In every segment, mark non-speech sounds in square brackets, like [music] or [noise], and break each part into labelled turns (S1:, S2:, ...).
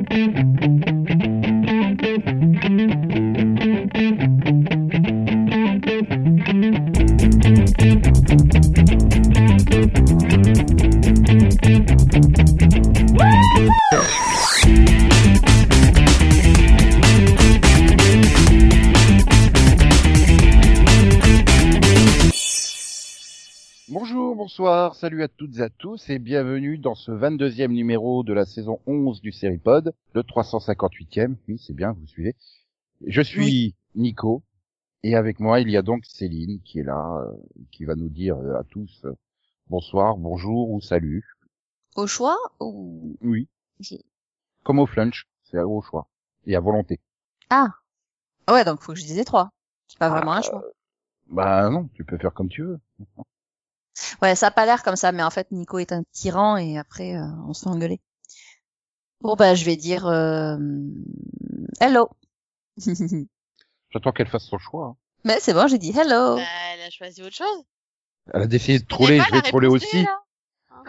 S1: Mm-hmm. Salut à toutes et à tous et bienvenue dans ce 22e numéro de la saison 11 du Seripod, le 358e, oui c'est bien, vous suivez. Je suis Nico et avec moi il y a donc Céline qui est là, euh, qui va nous dire euh, à tous euh, bonsoir, bonjour ou salut.
S2: Au choix ou
S1: Oui, comme au flunch, c'est au choix et à volonté.
S2: Ah Ah ouais, donc faut que je dise les trois. C'est pas vraiment un
S1: Ah,
S2: choix.
S1: Bah non, tu peux faire comme tu veux.
S2: Ouais, ça a pas l'air comme ça, mais en fait Nico est un tyran et après euh, on se fait engueuler. Bon bah je vais dire euh... hello. [laughs]
S1: J'attends qu'elle fasse son choix. hein.
S2: mais c'est bon, j'ai dit hello.
S3: Bah, elle a choisi autre chose.
S1: Elle a décidé de troller, je vais troller aussi.
S3: Hein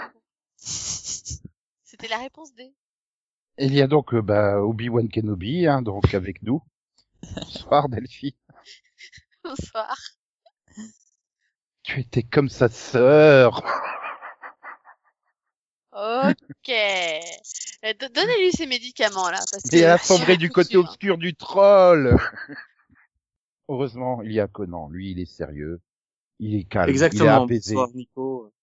S3: C'était la réponse D.
S1: Il y a donc euh, bah, Obi-Wan Kenobi, hein, donc avec nous. [laughs] Bonsoir Delphi.
S3: Bonsoir.
S1: Tu étais comme sa sœur.
S3: Ok. Euh, do- Donnez-lui ses médicaments là, parce que
S1: Et elle a
S3: c'est
S1: sombré
S3: un
S1: du côté
S3: sûr.
S1: obscur du troll. [laughs] Heureusement, il y a Conan. Lui, il est sérieux. Il est calme. Il est
S4: Exactement.
S1: apaisé.
S4: Bonsoir, Nico.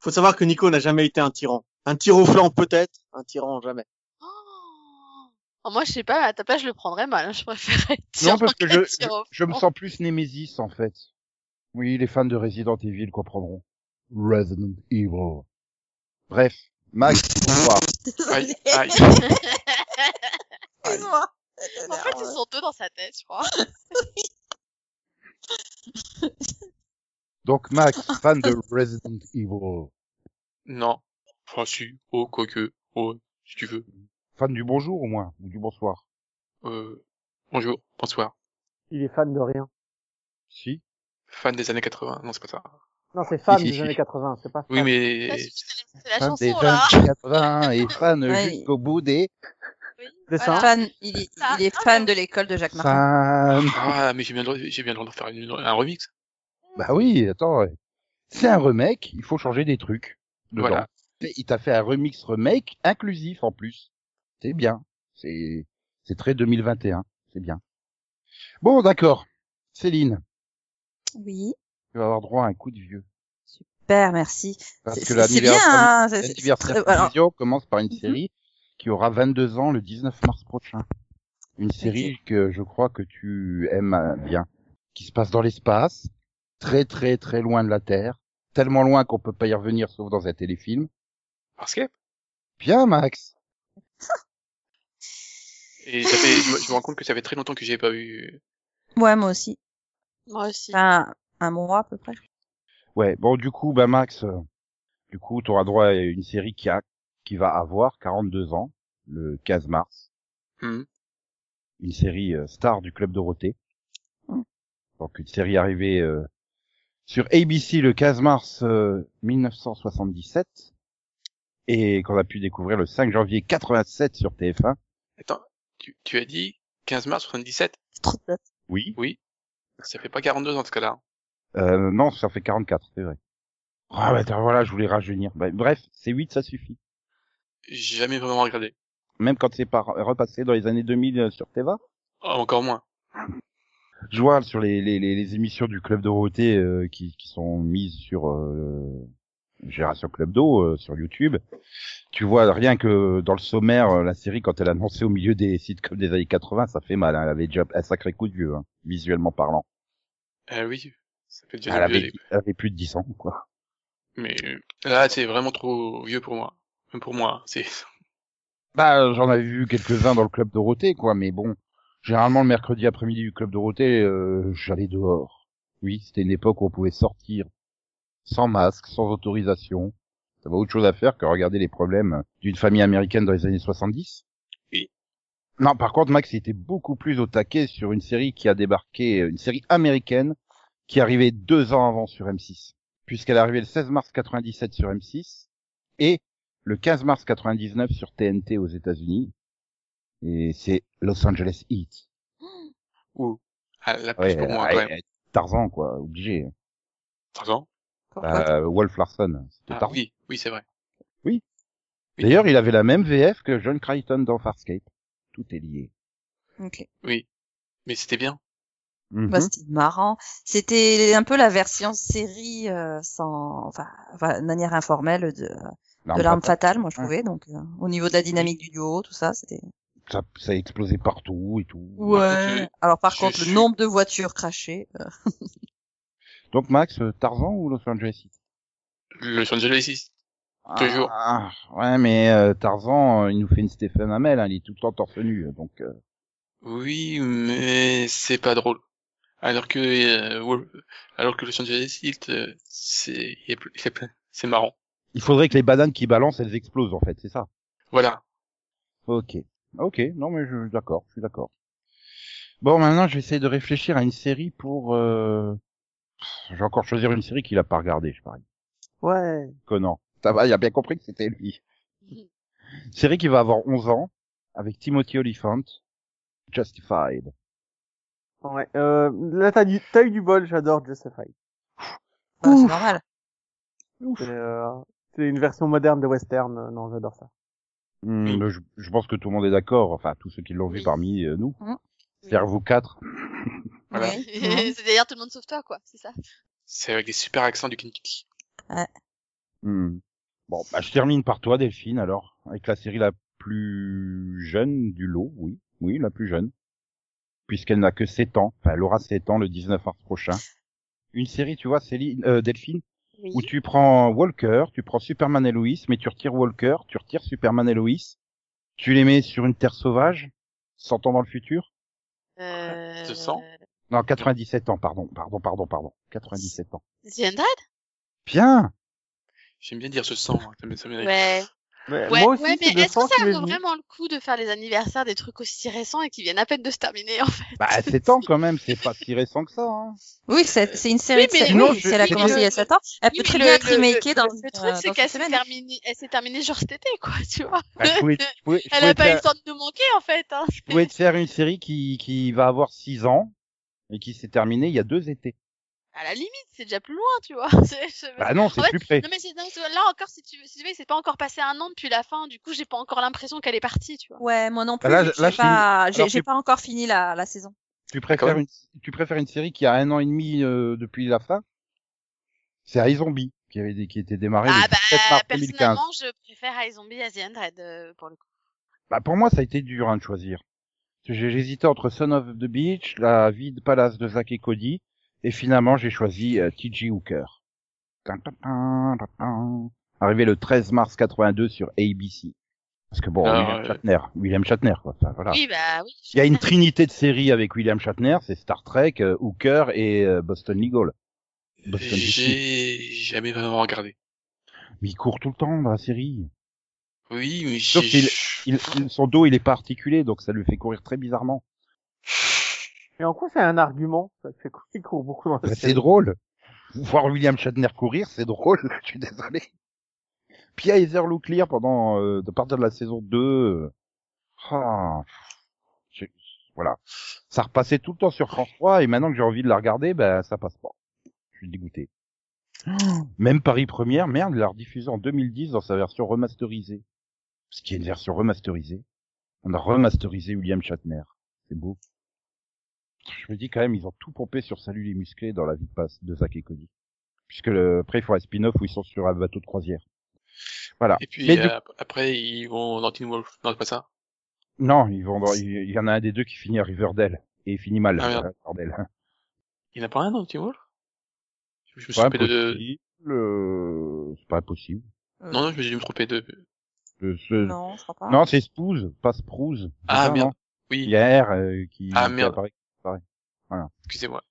S4: Faut savoir que Nico n'a jamais été un tyran. Un tir au flanc peut-être, un tyran jamais.
S3: Oh. Moi, je sais pas, à ta place, je le prendrais mal. hein. Je préférerais être
S1: Non,
S3: tyran
S1: parce que je, je, [laughs]
S3: tyran.
S1: je me sens plus Nemesis, en fait. Oui, les fans de Resident Evil comprendront. Resident Evil. Bref. Max, bonsoir.
S5: Aïe, aïe.
S2: Excuse-moi.
S3: En fait, ils sont deux dans sa tête, je crois.
S1: Donc, Max, fan de Resident Evil.
S5: Non. Enfin, si. Oh, quoique. Oh, si tu veux.
S1: Fan du bonjour, au moins. Ou du bonsoir.
S5: Euh, bonjour, bonsoir.
S6: Il est fan de rien.
S1: Si.
S5: Fan des années 80. Non, c'est pas ça.
S6: Non, c'est fan des [laughs] années 80, c'est pas [laughs] fan.
S5: Oui, mais...
S3: C'est la
S1: Fan des
S3: chanson,
S1: années 80 et fan
S2: Ouais.
S1: jusqu'au bout des
S3: Oui,
S6: C'est
S3: voilà.
S6: ça.
S2: Fan, il est, il est
S3: ah,
S2: fan de l'école de Jacques Martin.
S1: fans.
S5: Ah, mais j'ai bien, le droit- j'ai bien le droit de faire une- un remix.
S1: Bah oui, attends. ouais. C'est un remake, il faut changer des trucs. Dedans.
S5: Voilà.
S1: Il t'a fait un remix remake inclusif en plus. C'est bien. C'est c'est très 2021. C'est bien. Bon, d'accord. Céline,
S2: Oui.
S1: tu vas avoir droit à un coup de vieux.
S2: Super, merci.
S1: Parce
S2: C'est-
S1: que
S2: hein,
S1: l'anniversaire
S2: très- alors-
S1: Vision commence par une
S2: Mhm.
S1: série qui aura 22 ans le 19 mars prochain. Une série que je crois que tu aimes euh, bien. Qui se passe dans l'espace, très très très loin de la Terre. Tellement loin qu'on peut pas y revenir sauf dans un téléfilm.
S5: Parce que...
S1: Bien, Max.
S5: Et ça fait, je, me, je me rends compte que ça fait très longtemps que j'ai pas eu...
S2: Ouais, moi aussi.
S3: Moi aussi.
S2: Enfin, un mois à peu près.
S1: Ouais, bon, du coup, bah, Max, euh, du coup, tu auras droit à une série qui a, qui va avoir 42 ans, le 15 mars.
S5: Hmm.
S1: Une série euh, star du Club Dorothée.
S2: Mm.
S1: Donc, une série arrivée euh, sur ABC le 15 mars euh, 1977 et qu'on a pu découvrir le 5 janvier 87 sur TF1.
S5: Attends, tu, tu as dit 15 mars 77
S2: C'est trop de date.
S1: Oui.
S5: Oui. Ça fait pas 42 dans ce cas-là.
S1: Euh, non, ça fait 44, c'est vrai. Ah, bah, attends, voilà, je voulais rajeunir. Bah, bref, c'est 8, ça suffit.
S5: J'ai jamais vraiment regardé.
S1: Même quand c'est pas repassé dans les années 2000 euh, sur Teva?
S5: Oh, encore moins.
S1: Je vois sur les, les, les, les émissions du Club Dorothée euh, qui, qui sont mises sur euh, Génération Club d'eau euh, sur YouTube. Tu vois rien que dans le sommaire, euh, la série quand elle a annoncé au milieu des sitcoms des années 80, ça fait mal. hein. Elle avait déjà un sacré coup de vieux, hein, visuellement parlant.
S5: Euh, oui. Ça fait déjà
S1: Elle avait, elle avait plus de 10 ans, quoi.
S5: Mais là, c'est vraiment trop vieux pour moi. Même pour moi, c'est...
S1: Bah, j'en avais vu quelques-uns dans le Club Dorothée, quoi, mais bon. Généralement, le mercredi après-midi du Club Dorothée, euh, j'allais dehors. Oui, c'était une époque où on pouvait sortir sans masque, sans autorisation. Ça va autre chose à faire que regarder les problèmes d'une famille américaine dans les années 70.
S5: Oui.
S1: Non, par contre, Max était beaucoup plus au taquet sur une série qui a débarqué, une série américaine qui arrivait deux ans avant sur M6. Puisqu'elle est arrivée le 16 mars 97 sur M6 et le 15 mars 99 sur TNT aux États-Unis. Et c'est Los Angeles Heat. [gasps]
S5: Ou ah, la plus
S1: Ouais,
S5: pour moi
S1: ouais,
S5: quand même.
S1: ouais, Tarzan, quoi, obligé.
S5: Tarzan?
S1: Euh, Wolf Larson. c'était
S5: Ah
S1: Tarzan.
S5: oui, oui c'est vrai.
S1: Oui. D'ailleurs, il avait la même VF que John Crichton dans Farscape. Tout est lié.
S2: Ok.
S5: Oui, mais c'était bien.
S1: Mhm.
S2: Bah, c'était marrant. C'était un peu la version série euh, sans, enfin, enfin, de manière informelle de, de l'arme fatale, moi je
S1: Ouais.
S2: trouvais. Donc, euh, au niveau de la dynamique du duo, tout ça, c'était.
S1: ça, ça a explosé partout et tout.
S5: contre,
S2: Alors par
S5: je
S2: contre,
S5: suis-
S2: le nombre de voitures crachées. euh, [laughs]
S1: Donc Max, euh, Tarzan ou Los Angeles Heat
S5: Los Angeles Heat. Toujours.
S1: Ah, ouais, mais euh, Tarzan, euh, il nous fait une Stephen Amell, hein, il est tout le temps torse nu, donc euh,
S5: Oui, mais c'est pas drôle. Alors que euh, alors que Los Angeles euh, c'est c'est marrant.
S1: il faudrait que les bananes qui balancent, elles explosent en fait, c'est ça?
S5: Voilà.
S1: Ok, ok, non mais je suis d'accord, je suis d'accord. Bon, maintenant, je vais essayer de réfléchir à une série pour. Euh... Je vais encore choisir une série qu'il a pas regardée, je parie.
S6: Ouais.
S1: Conan. Ça va, il a bien compris que c'était lui. [laughs] série qui va avoir 11 ans, avec Timothy Olyphant, Justified.
S6: Ouais. Euh, là, t'as du, t'as eu du bol, j'adore Justified.
S2: c'est normal.
S6: C'est, euh, c'est une version moderne de western. euh, Non, j'adore ça.
S1: Hmm,
S5: Oui.
S1: je, je pense que tout le monde est d'accord, enfin tous ceux qui l'ont vu
S3: Oui.
S1: parmi euh, nous,
S2: Mhm.
S1: c'est-à-dire vous quatre.
S5: Voilà.
S2: Oui. [laughs]
S3: c'est d'ailleurs tout le monde sauf toi, quoi, c'est ça.
S5: C'est avec des super accents du Kentucky.
S1: Hmm. Bon, bah, je termine par toi, Delphine, alors, avec la série la plus jeune du lot, oui, oui, la plus jeune, puisqu'elle n'a que 7 ans, enfin, elle aura 7 ans le 19 mars prochain. Une série, tu vois, Céline, euh, Delphine,
S3: Oui.
S1: où tu prends Walker, tu prends Superman et Lois, mais tu retires Walker, tu retires Superman et Lois, tu les mets sur une terre sauvage, 100 ans dans le futur,
S3: Euh...
S5: Ce sang
S1: non, 97 ans, pardon, pardon, pardon, pardon, 97 ans.
S3: The Undead
S1: Bien
S5: J'aime bien dire ce sang. hein, ça me- ça me-
S3: Ouais.
S6: Mais
S3: Ouais,
S6: moi aussi,
S3: ouais, mais est-ce que ça vaut vraiment le coup de faire les anniversaires des trucs aussi récents et qui viennent à peine de se terminer, en fait?
S1: Bah, 7 ans quand même, c'est pas si récent que ça, hein.
S2: Oui, c'est c'est une série
S3: Oui,
S2: de
S3: mais-
S1: je-
S2: elle a commencé
S3: le-
S2: il y a 7 ans, elle peut très bien
S3: le-
S2: être remakée dans,
S3: le, truc,
S2: euh,
S3: c'est qu'elle s'est terminée, elle s'est terminée genre cet été, quoi, tu vois.
S1: Bah, je pouvais, je pouvais, [laughs] je
S3: Elle a pas eu le temps de nous manquer, en fait, hein.
S1: je pouvais te faire une série qui, qui va avoir 6 ans et qui s'est terminée il y a deux étés.
S3: À la limite, c'est déjà plus loin, tu vois. [laughs]
S1: Bah non, c'est plus près.
S3: Non mais c'est non, c'est- là encore si tu veux, si tu veux, c'est pas encore passé un an depuis la fin. Du coup, j'ai pas encore l'impression qu'elle est partie, tu vois.
S2: Ouais, moi non plus.
S1: Là,
S2: j'ai pas, j'ai
S1: Alors,
S2: j'ai
S1: tu-
S2: pas encore fini la, la saison.
S1: Tu préfères une, tu préfères une série qui a un an et demi euh, depuis la fin? C'est iZombie qui avait des- qui était démarré
S3: Ah
S1: le 17
S3: bah
S1: mars 2015.
S3: personnellement, je préfère iZombie à The Undead euh, pour le coup.
S1: Bah pour moi, ça a été dur hein, de choisir. Hésité entre Son of the Beach, La vie de palace de Zack et Cody, et finalement j'ai choisi euh, T.J. Hooker. Arrivé le 13 mars 82 sur ABC. Parce que bon,
S5: Ah,
S1: William
S5: ouais.
S1: Shatner, William Shatner quoi. Enfin, voilà.
S3: Oui bah oui.
S1: Il y a une trinité de séries avec William Shatner, c'est Star Trek, euh, Hooker et euh, Boston Legal. Boston.
S5: J'ai jamais vraiment regardé.
S1: Mais il court tout le temps dans la série.
S5: Oui, mais
S1: Sauf Il, il- son dos, il est pas articulé, donc ça lui fait courir très bizarrement.
S6: Et en quoi c'est un argument? Ça fait court beaucoup dans
S1: Bah, c'est drôle. Voir William Shatner courir, c'est drôle. [laughs] Je suis désolé. Puis Heather Locklear pendant, euh, de partir de la saison 2. euh, ah, je- voilà. Ça repassait tout le temps sur France 3 et maintenant que j'ai envie de la regarder, ben ça passe pas. Je suis dégoûté. Même Paris Première, merde, il l'a rediffusé en 2010 dans sa version remasterisée. Parce qu'il y a une version remasterisée. On a remasterisé William Shatner. C'est beau. Je me dis quand même, ils ont tout pompé sur Salut les musclés dans la vie de passe de Zack et Cody. Puisque le, après, il faut un spin-off où ils sont sur un bateau de croisière. Voilà.
S5: Et puis
S1: Mais du-
S5: euh, après ils vont dans Teen Wolf. Non, c'est pas ça?
S1: Non, ils vont dans- il y en a un des deux qui finit à Riverdale. Et il finit mal.
S5: Ah,
S1: euh, Riverdale.
S5: Il n'y en a pas un dans Teen Wolf? Je me suis
S1: Pas
S5: trompé de.
S1: impossible, euh, c'est pas impossible.
S2: Euh,
S5: Non, non, je me suis me tromper de.
S1: Euh, ce-
S2: Non, je crois pas.
S1: Non, c'est Spooze, pas Spruze. C'est
S5: Ah merde.
S1: non
S5: Oui.
S1: Il y a R euh, qui,
S5: Ah,
S1: qui
S5: merde.
S1: apparaît.
S5: Excusez-moi.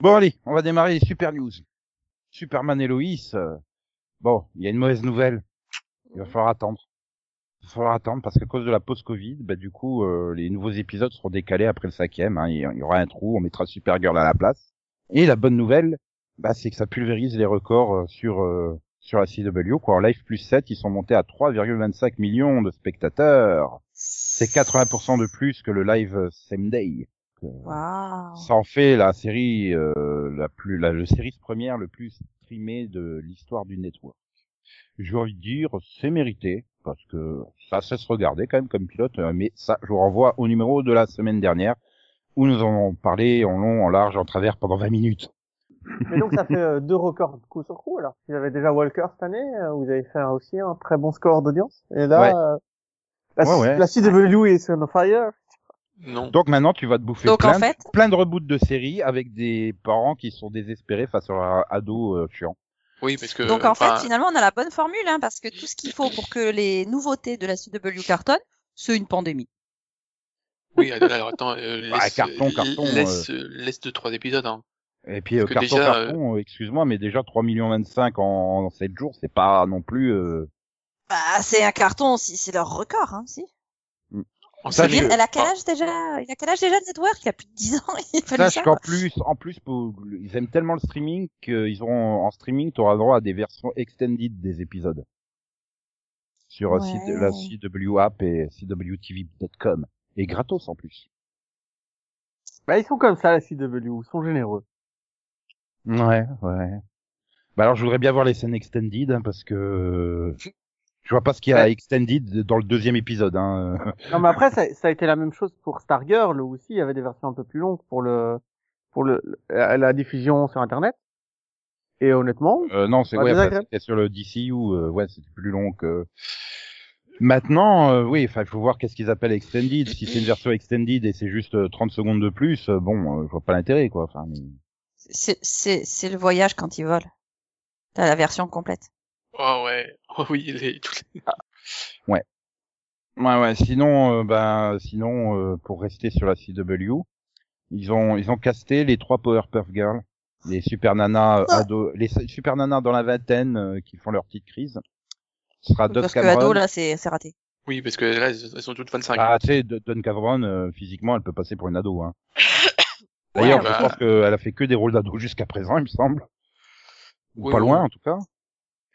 S1: Bon allez, on va démarrer les super news. Superman et Loïs. euh, Bon, il y a une mauvaise nouvelle. Il va falloir attendre. Il va falloir attendre parce qu'à cause de la pause Covid, bah du coup, euh, les nouveaux épisodes seront décalés après le cinquième. Hein, il y- il y aura un trou, on mettra Supergirl à la place. Et la bonne nouvelle, bah, c'est que ça pulvérise les records euh, sur euh, sur la CW. Quoi. En Live plus 7, ils sont montés à 3,25 millions de spectateurs. C'est 80% de plus que le live euh, Same Day. Ça en fait la série euh, la plus la, le série première le plus streamé de l'histoire du network. J'ai envie de dire c'est mérité parce que ça cesse regarder quand même comme pilote euh, mais ça je vous renvoie au numéro de la semaine dernière où nous en avons parlé en long, en large, en travers pendant 20 minutes.
S6: Mais donc ça fait euh, deux records coup sur coup. Alors, vous avez déjà Walker cette année, euh, vous avez fait aussi un très bon score d'audience. Et là,
S1: Ouais.
S6: euh, la,
S1: Ouais, ouais.
S6: la CW est on fire.
S5: Non.
S1: Donc maintenant tu vas te bouffer
S2: Donc
S1: plein,
S2: en fait,
S1: plein de reboots de séries avec des parents qui sont désespérés face à leur ado euh, chiant.
S5: Oui, parce que.
S2: donc en
S5: enfin,
S2: fait, finalement, on a la bonne formule, hein, parce que tout ce qu'il faut pour que les nouveautés de la CW cartonnent, c'est une pandémie.
S5: Oui, alors attends, euh, laisse,
S1: Ouais, Bah, carton, carton,
S5: laisse, euh, laisse deux trois épisodes. Hein.
S1: Et puis euh, carton
S5: déjà,
S1: carton, euh, excuse-moi mais déjà 3 millions 25 en, en 7 jours, c'est pas non plus euh,
S2: Bah, c'est un carton, si c'est leur record, hein, si.
S5: En
S1: Ça,
S2: Elle a quel âge déjà Il a quel âge déjà le network? Il a plus de 10 ans, [laughs] il fallait
S1: Sache
S2: ça.
S1: qu'en plus, en plus, pour- ils aiment tellement le streaming qu'ils auront en streaming, tu auras droit à des versions extended des épisodes sur euh,
S2: Ouais.
S1: site- la CW app et cwtv.com et gratos en plus.
S6: Bah, ils sont comme ça, la CW. Ils sont généreux.
S1: Ouais, ouais. Bah alors, je voudrais bien voir les scènes extended hein, parce que je vois pas ce qu'il y a
S6: Ouais.
S1: extended dans le deuxième épisode. Hein.
S6: Non, mais après, ça, ça a été la même chose pour Stargirl, où aussi il y avait des versions un peu plus longues pour le, pour le, la, diffusion sur Internet. Et honnêtement,
S1: Euh, non, c'est ouais, c'était sur le DCU, euh, ouais, c'était plus long que. Maintenant, euh, oui, enfin, il faut voir qu'est-ce qu'ils appellent extended. Si c'est une version extended et c'est juste euh, 30 secondes de plus, euh, bon, euh, je vois pas l'intérêt, quoi. Enfin, mais-
S2: C'est, c'est, c'est le voyage quand ils volent. T'as la version complète.
S5: Oh ouais. Oh [laughs] oui, les, toutes les-
S1: ouais, ouais. Sinon, euh, ben, sinon, euh, pour rester sur la CW, ils ont, ils ont casté les trois Powerpuff Girls, les super nanas euh,
S2: Ah.
S1: ados, les super nanas dans la vingtaine euh, qui font leur petite crise. Ce sera Dove
S2: Parce que ado, là, c'est, c'est raté.
S5: Oui, parce que là, elles sont toutes 25.
S1: Ah, tu sais, D- Dawn Cameron, euh, physiquement, elle peut passer pour une ado. Hein. [coughs] D'ailleurs,
S5: Ouais,
S1: je
S5: bah.
S1: pense qu'elle a fait que des rôles d'ado jusqu'à présent, il me semble. Ou
S5: Oui,
S1: pas
S5: oui.
S1: loin, en tout cas.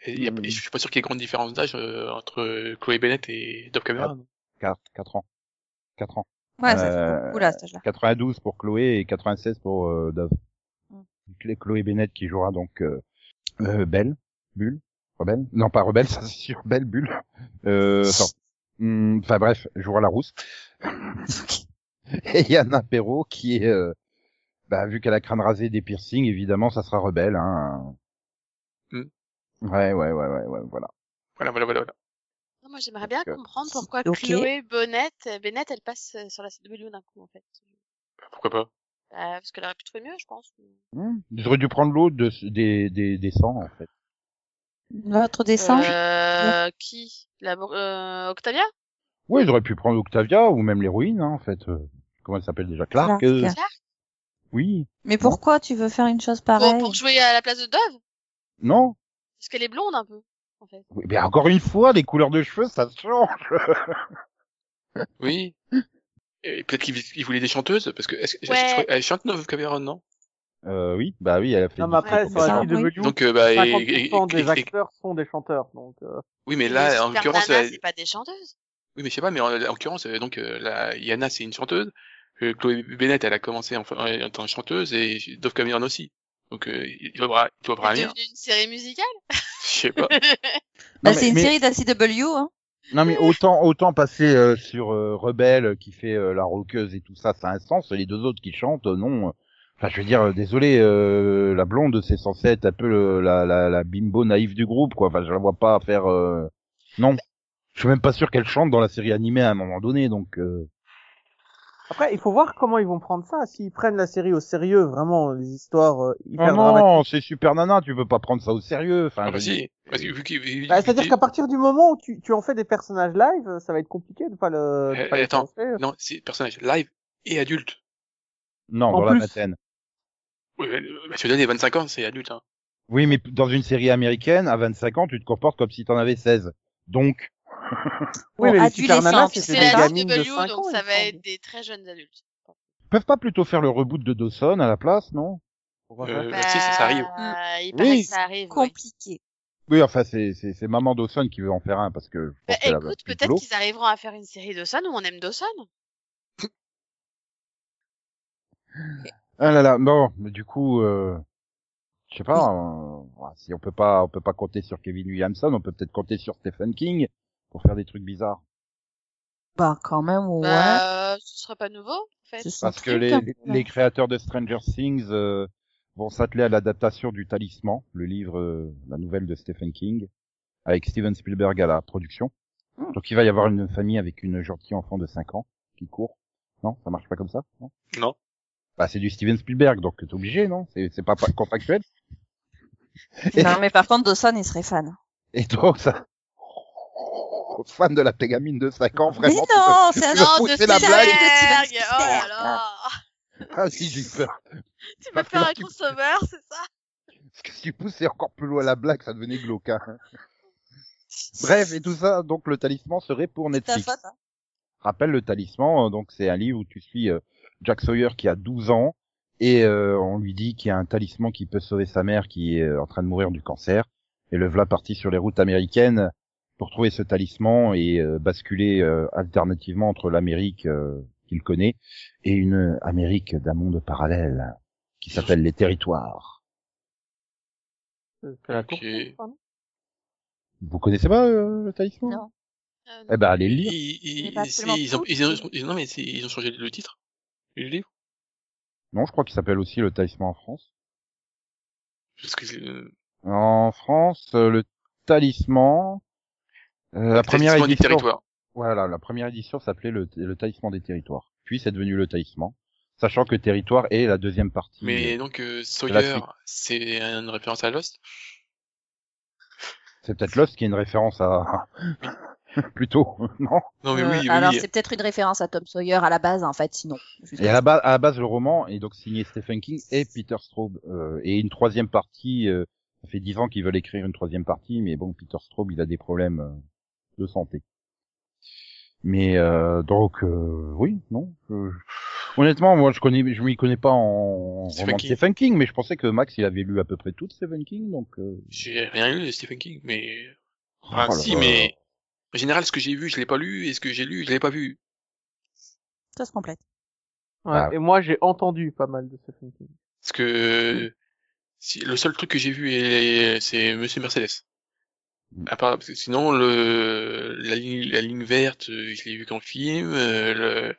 S5: Et y a-
S1: Hmm.
S5: et je suis pas sûr qu'il y ait grande différence d'âge euh, entre Chloé Bennett et Dove Cameron.
S1: 4, 4 ans. 4 ans.
S2: Ouais, ça
S1: Euh,
S2: fait beaucoup, là, cet âge-là.
S1: 92 pour Chloé et 96 pour euh, Dove.
S2: Mm.
S1: Clé- Chloé Bennett qui jouera donc euh, euh, Belle, Bulle, Rebelle? Non, pas Rebelle, [laughs] ça c'est sûr, Belle, Bulle. Euh, Enfin bref, jouera la rousse. [laughs] Et Yana Perrault qui est, euh, bah, vu qu'elle a crâne rasé des piercings, évidemment, ça sera rebelle. Hein.
S5: Mm.
S1: Ouais, ouais, ouais, ouais, ouais, voilà.
S5: Voilà, voilà, voilà. voilà.
S3: Non, Moi, j'aimerais bien
S1: Parce que-
S3: comprendre pourquoi
S2: Ok.
S3: Chloé Bennett, Bennett, elle passe euh, sur la CW d'un coup, en fait.
S5: Bah, Pourquoi pas
S3: Bah, parce qu'elle aurait pu trouver mieux, je pense.
S1: Ils auraient dû prendre l'autre de, des, des, des sangs, en fait.
S2: L'autre descend.
S3: Euh, qui? La, euh, Octavia?
S1: Oui, ils auraient pu prendre Octavia ou même l'héroïne, hein, en fait. Euh, comment elle s'appelle déjà Clark,
S2: Clark.
S1: euh,
S3: Clark
S1: Oui.
S2: Mais pourquoi tu veux faire une chose
S3: pour,
S2: pareille?
S3: pour jouer à la place de Dove?
S1: Non
S3: Parce qu'elle est blonde un peu, en fait.
S1: Oui, mais encore une fois, les couleurs de cheveux, ça change. [laughs]
S5: Oui. Et peut-être qu'il il voulait des chanteuses, parce que, est-ce que,
S3: Ouais.
S5: je crois- elle chante Dove Cameron, non?
S1: Euh, oui, bah oui, elle a fait.
S6: non, mais après, sur la. CW,
S5: Donc, euh, bah, et-
S6: 50%
S5: et-
S6: des
S5: et-
S6: acteurs sont des chanteurs. Donc, euh,
S5: oui, mais là, en l'occurrence,
S3: c'est pas des chanteuses.
S5: oui, mais je sais pas, mais en, en l'occurrence, euh, donc, la, Yana, c'est une chanteuse, Chloé Bennett, elle a commencé en, en, tant que chanteuse, et Dove Cameron aussi. Donc, euh, il doit avoir, il doit un
S3: C'est une série musicale.
S5: Je sais pas. [laughs]
S2: Bah, c'est une
S1: mais-
S2: série de la CW, hein.
S1: Non mais autant autant passer euh, sur euh, Rebelle qui fait euh, la roqueuse et tout ça, ça a un sens. Les deux autres qui chantent, euh, non. Enfin, je veux dire, euh, désolé, euh, la blonde, c'est censé être un peu le- la, la, la bimbo naïve du groupe, quoi. Enfin, je la vois pas faire. euh, Non, je suis même pas sûr qu'elle chante dans la série animée à un moment donné, donc. euh,
S6: Après, il faut voir comment ils vont prendre ça. S'ils prennent la série au sérieux, vraiment, les histoires euh,
S1: Oh
S6: hyper dramatiques.
S1: non, c'est super nana, tu peux pas prendre ça au sérieux. Enfin,
S5: Ah, bah si. Parce que vu qu'il, vu-
S6: Bah, C'est-à-dire qu'à partir du moment où tu, tu en fais des personnages live, ça va être compliqué de pas le. de
S5: Eh,
S6: pas les
S5: attends. non, c'est personnage live et adulte.
S1: Non,
S6: En
S1: dans la
S6: plus.
S1: vingtaine.
S5: Oui, mais, bah, tu donnes les 25 ans, c'est adulte. Hein.
S1: Oui, mais dans une série américaine, à 25 ans, tu te comportes comme si t'en avais 16. Donc,
S6: Oui,
S2: Bon,
S6: mais les Super
S2: adolescent,
S6: Nanas,
S2: puis
S6: c'était
S3: C'est
S6: des
S3: la CW,
S6: 5
S3: donc
S6: ans.
S3: ça va être des très jeunes adultes.
S1: ils peuvent pas plutôt faire le reboot de Dawson à la place, non?
S5: Euh, bah, si, ça, ça arrive.
S3: Bah, il
S1: Oui.
S3: paraît que ça arrive.
S2: Compliqué.
S1: Oui, enfin, c'est c'est c'est maman Dawson qui veut en faire un parce que je
S3: Bah,
S1: pense
S3: écoute, peut-être qu'ils arriveront à faire une série Dawson où on aime Dawson. [laughs]
S1: Ah là là, bon, mais du coup, euh, je sais pas, euh, si on peut pas, on peut pas compter sur Kevin Williamson, on peut peut-être compter sur Stephen King pour faire des trucs bizarres.
S2: Bah, quand même, ouais.
S3: Bah, ce serait pas nouveau, en fait.
S1: Parce que les,
S2: là.
S1: les créateurs de Stranger Things euh, vont s'atteler à l'adaptation du Talisman, le livre, euh, la nouvelle de Stephen King, avec Steven Spielberg à la production.
S2: Hmm.
S1: Donc il va y avoir une famille avec une gentille enfant de 5 ans qui court. Non, ça marche pas comme ça Non?
S5: Non.
S1: Bah c'est du Steven Spielberg, donc t'es obligé, non? C'est c'est pas, pas contractuel.
S2: Non, mais par contre, Dawson, il serait fan.
S1: et donc ça? Fan de la tégamine de 5 ans,
S2: Mais
S1: vraiment. tu
S2: non,
S1: peux-
S2: c'est un
S1: peux
S3: Non, de
S1: la blague.
S3: Oh là
S1: Ah si, j'ai peur.
S3: Tu
S1: que
S3: faire un
S1: tu-
S3: crossover, c'est ça?
S1: Parce que si tu poussais encore plus loin la blague, ça devenait glauque. hein. Bref, et tout ça, donc le talisman serait pour Netflix.
S2: faute, hein.
S1: Rappelle le talisman, euh, donc c'est un livre où tu suis euh, Jack Sawyer qui a 12 ans et euh, on lui dit qu'il y a un talisman qui peut sauver sa mère qui est euh, en train de mourir du cancer. Et le voilà parti sur les routes américaines pour trouver ce talisman et euh, basculer euh, alternativement entre l'Amérique euh, qu'il connaît et une Amérique d'un monde parallèle qui s'appelle les territoires.
S6: C'est la
S5: Ok.
S6: tour, pardon?
S1: Vous connaissez pas euh, le talisman?
S2: Non.
S3: Euh,
S1: Eh ben allez le lire.
S5: Ils, ils, ils ont, ils ont, non, mais c'est- ils ont changé le titre du livre?
S1: Non, je crois qu'il s'appelle aussi le talisman en France.
S5: Parce que euh,
S1: En France, le talisman, la première
S5: des
S1: édition,
S5: territoires.
S1: voilà, la première édition s'appelait le, le talisman des territoires. Puis c'est devenu le talisman, sachant que territoire est la deuxième partie.
S5: Mais
S1: euh,
S5: donc euh, Sawyer, c'est une référence à Lost?
S1: C'est peut-être Lost qui est une référence à [laughs] plutôt, [laughs] non?
S5: Non mais
S2: Euh,
S5: oui, oui,
S2: alors
S5: oui.
S2: c'est peut-être une référence à Tom Sawyer à la base, en fait, sinon.
S1: Et à la base, à la base, le roman est donc signé Stephen King et Peter Straub. Euh, et une troisième partie, euh, ça fait dix ans qu'ils veulent écrire une troisième partie, mais bon, Peter Straub, il a des problèmes euh, de santé. Mais euh, donc, euh, oui, non. je- Honnêtement, moi, je connais, je m'y connais pas en
S5: Stephen King.
S1: Stephen King, mais je pensais que Max, il avait lu à peu près tout de Stephen King, donc. euh,
S5: J'ai rien lu de Stephen King, mais ah,
S1: là
S5: si,
S1: là.
S5: mais en général, ce que j'ai vu, je l'ai pas lu, et ce que j'ai lu, je l'ai pas vu.
S2: Ça se complète.
S6: Ouais,
S1: Ah.
S6: Et moi, j'ai entendu pas mal de Stephen King.
S5: Parce que si, le seul truc que j'ai vu, est- c'est Monsieur Mercedes. À part, parce que sinon, le, la ligne, la ligne verte, euh, je l'ai vu qu'en film, euh, le,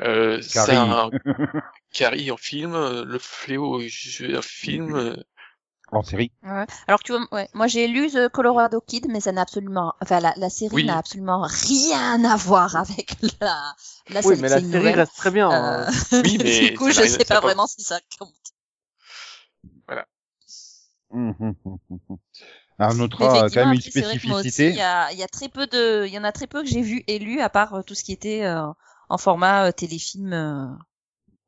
S5: euh,
S1: Carrie.
S5: ça, [laughs] Carrie en film, euh, le fléau, je, un film,
S1: En série.
S2: Ouais. Alors tu vois, ouais, moi j'ai lu The Colorado Kid, mais ça n'a absolument, enfin la, la série
S5: Oui.
S2: n'a absolument rien à voir avec la la
S6: Oui,
S2: série.
S6: mais
S2: c'est
S6: la série
S2: nouvelle.
S6: reste très bien.
S2: Euh,
S6: hein.
S5: Oui, [laughs] mais
S2: du coup, je sais pas vraiment si ça compte.
S1: Hum, On
S2: Mais
S1: notera quand même une spécificité.
S2: Il y a, il y a très peu de, il y en a très peu que j'ai vu et lu à part euh, tout ce qui était euh, en format euh, téléfilm. euh.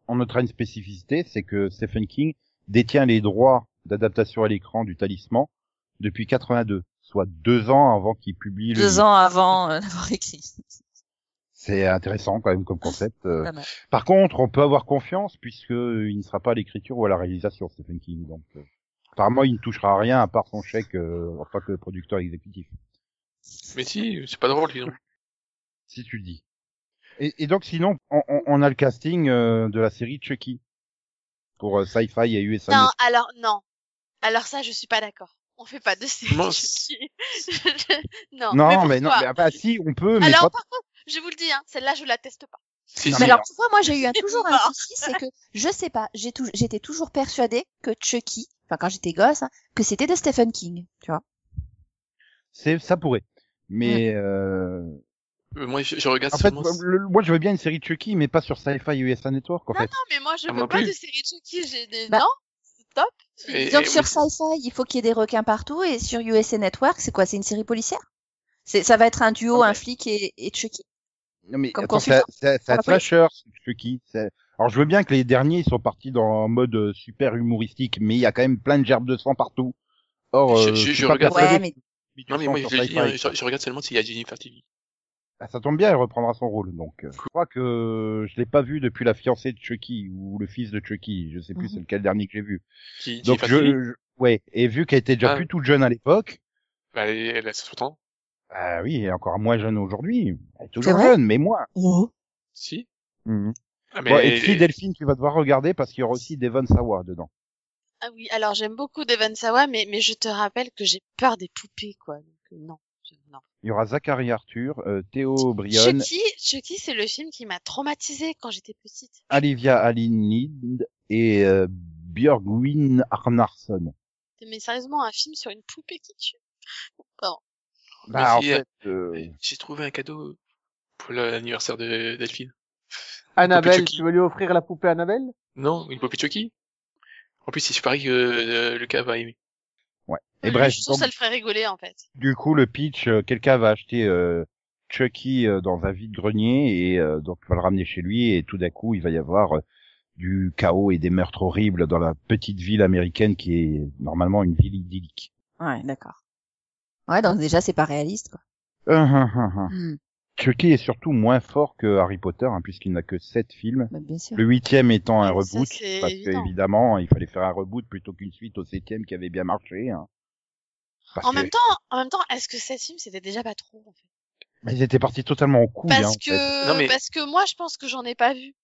S1: on notera une spécificité, c'est que Stephen King détient les droits d'adaptation à l'écran du Talisman depuis 82, soit deux ans avant qu'il publie le
S2: deux ans avant d'avoir écrit.
S1: C'est intéressant quand même comme concept. Par contre, on peut avoir confiance puisque il ne sera pas à l'écriture ou à la réalisation, Stephen King. Donc, apparemment, il ne touchera à rien à part son chèque euh, en tant que producteur exécutif,
S5: mais si, c'est pas drôle, sinon.
S1: si tu le dis. Et, et donc, sinon, on, on- on a le casting euh, de la série Chucky pour euh, Sci-Fi et USA.
S3: Non, alors non. Alors ça, je suis pas d'accord. On fait pas de série. Chucky. [laughs] non.
S1: Non, mais, non,
S3: pourquoi
S1: mais ah, si, on peut, mais
S3: Alors
S1: pas.
S3: par contre, je vous le dis, hein, celle-là, je la teste pas.
S1: Non.
S2: Mais alors, tu vois, moi, j'ai eu un, toujours un souci, c'est que, je sais pas, j'étais toujours persuadée que Chucky, enfin, quand j'étais gosse, hein, que c'était de Stephen King, tu vois.
S1: C'est, ça pourrait. Mais euh,
S5: Euh, moi, je, je regarde
S1: en fait, le- moi, je veux bien une série Chucky, mais pas sur Sci-Fi USA Network, en fait.
S3: Non, mais moi, je
S5: Ah,
S3: veux
S5: moi
S3: pas
S5: plus.
S3: de série Chucky. J'ai des...
S2: Bah.
S3: Non, c'est top.
S5: Et-
S2: Donc,
S5: et-
S2: sur
S5: oui.
S2: Sci-Fi, il faut qu'il y ait des requins partout, et sur USA Network, c'est quoi? C'est une série policière? C'est, ça va être un duo, un flic et, et Chucky?
S1: Non mais
S2: Comme
S1: attends, slasher, Chucky. c'est- Alors je veux bien que les derniers ils sont partis dans un mode euh, super humoristique, mais il y a quand même plein de gerbes de sang partout. Or,
S5: Je-
S1: euh,
S5: je- je regarde-
S2: Ouais, mais
S1: tu
S5: Non, mais moi, je, je- regarde seulement s'il y a Jennifer TV.
S1: Ah, ça tombe bien, elle reprendra son rôle. Donc, euh, je crois que je l'ai pas vu depuis la fiancée de Chucky ou le fils de Chucky. Je sais plus
S2: Mhm.
S1: c'est lequel dernier que j'ai vu.
S5: Qui,
S1: Donc, je- ouais. Et vu qu'elle était déjà
S5: Ah.
S1: plus toute jeune à l'époque,
S5: bah, elle, elle a 60 ans.
S1: Ah oui, elle est encore moins jeune aujourd'hui. Elle est toujours jeune, mais moins.
S5: Si.
S1: Mhm.
S5: Ah, mais
S1: Bon,
S5: elle-
S1: écris Delphine, tu vas devoir regarder parce qu'il y aura aussi Devon Sawa dedans.
S3: Ah oui, alors j'aime beaucoup Devon Sawa, mais, mais je te rappelle que j'ai peur des poupées, quoi. Donc, euh, non. je- non.
S1: Il y aura Zachary Arthur, euh, Théo Brionne,
S3: Chucky, Chucky, c'est le film qui m'a traumatisée quand j'étais petite.
S1: Olivia Alin et euh, Björgwin Arnarsson.
S3: Mais sérieusement, un film sur une poupée qui tue. Pardon.
S1: Bah, en fait, euh,
S5: J'ai trouvé un cadeau pour l'anniversaire de Delphine.
S6: Annabelle, tu veux lui offrir la poupée Annabelle?
S5: Non, une poupée Chucky. En plus, il pareil que euh, Lucas va aimer.
S1: et bref,
S3: Je trouve
S1: donc,
S3: que ça le ferait rigoler, en fait.
S1: du coup, le pitch, euh, quelqu'un va acheter euh, Chucky euh, dans un vide-grenier et euh, donc va le ramener chez lui et tout d'un coup, il va y avoir euh, du chaos et des meurtres horribles dans la petite ville américaine qui est normalement une ville idyllique.
S2: ouais, d'accord. Ouais, donc déjà c'est pas réaliste quoi.
S1: Hum, hum, hum, hum.
S2: Hmm,
S1: Chucky est surtout moins fort que Harry Potter hein, puisqu'il n'a que sept films.
S2: bah, bien sûr.
S1: Le huitième étant un
S3: ça,
S1: reboot, parce
S3: évident.
S1: qu'évidemment, il fallait faire un reboot plutôt qu'une suite au septième qui avait bien marché. Hein.
S3: En
S1: que-
S3: même temps, en même temps, est-ce que cette film c'était déjà pas trop, en fait?
S1: Mais ils étaient partis totalement au couille. hein,
S3: Parce
S1: en fait.
S3: que,
S5: Non, mais-
S3: parce que moi, je pense que j'en ai pas vu.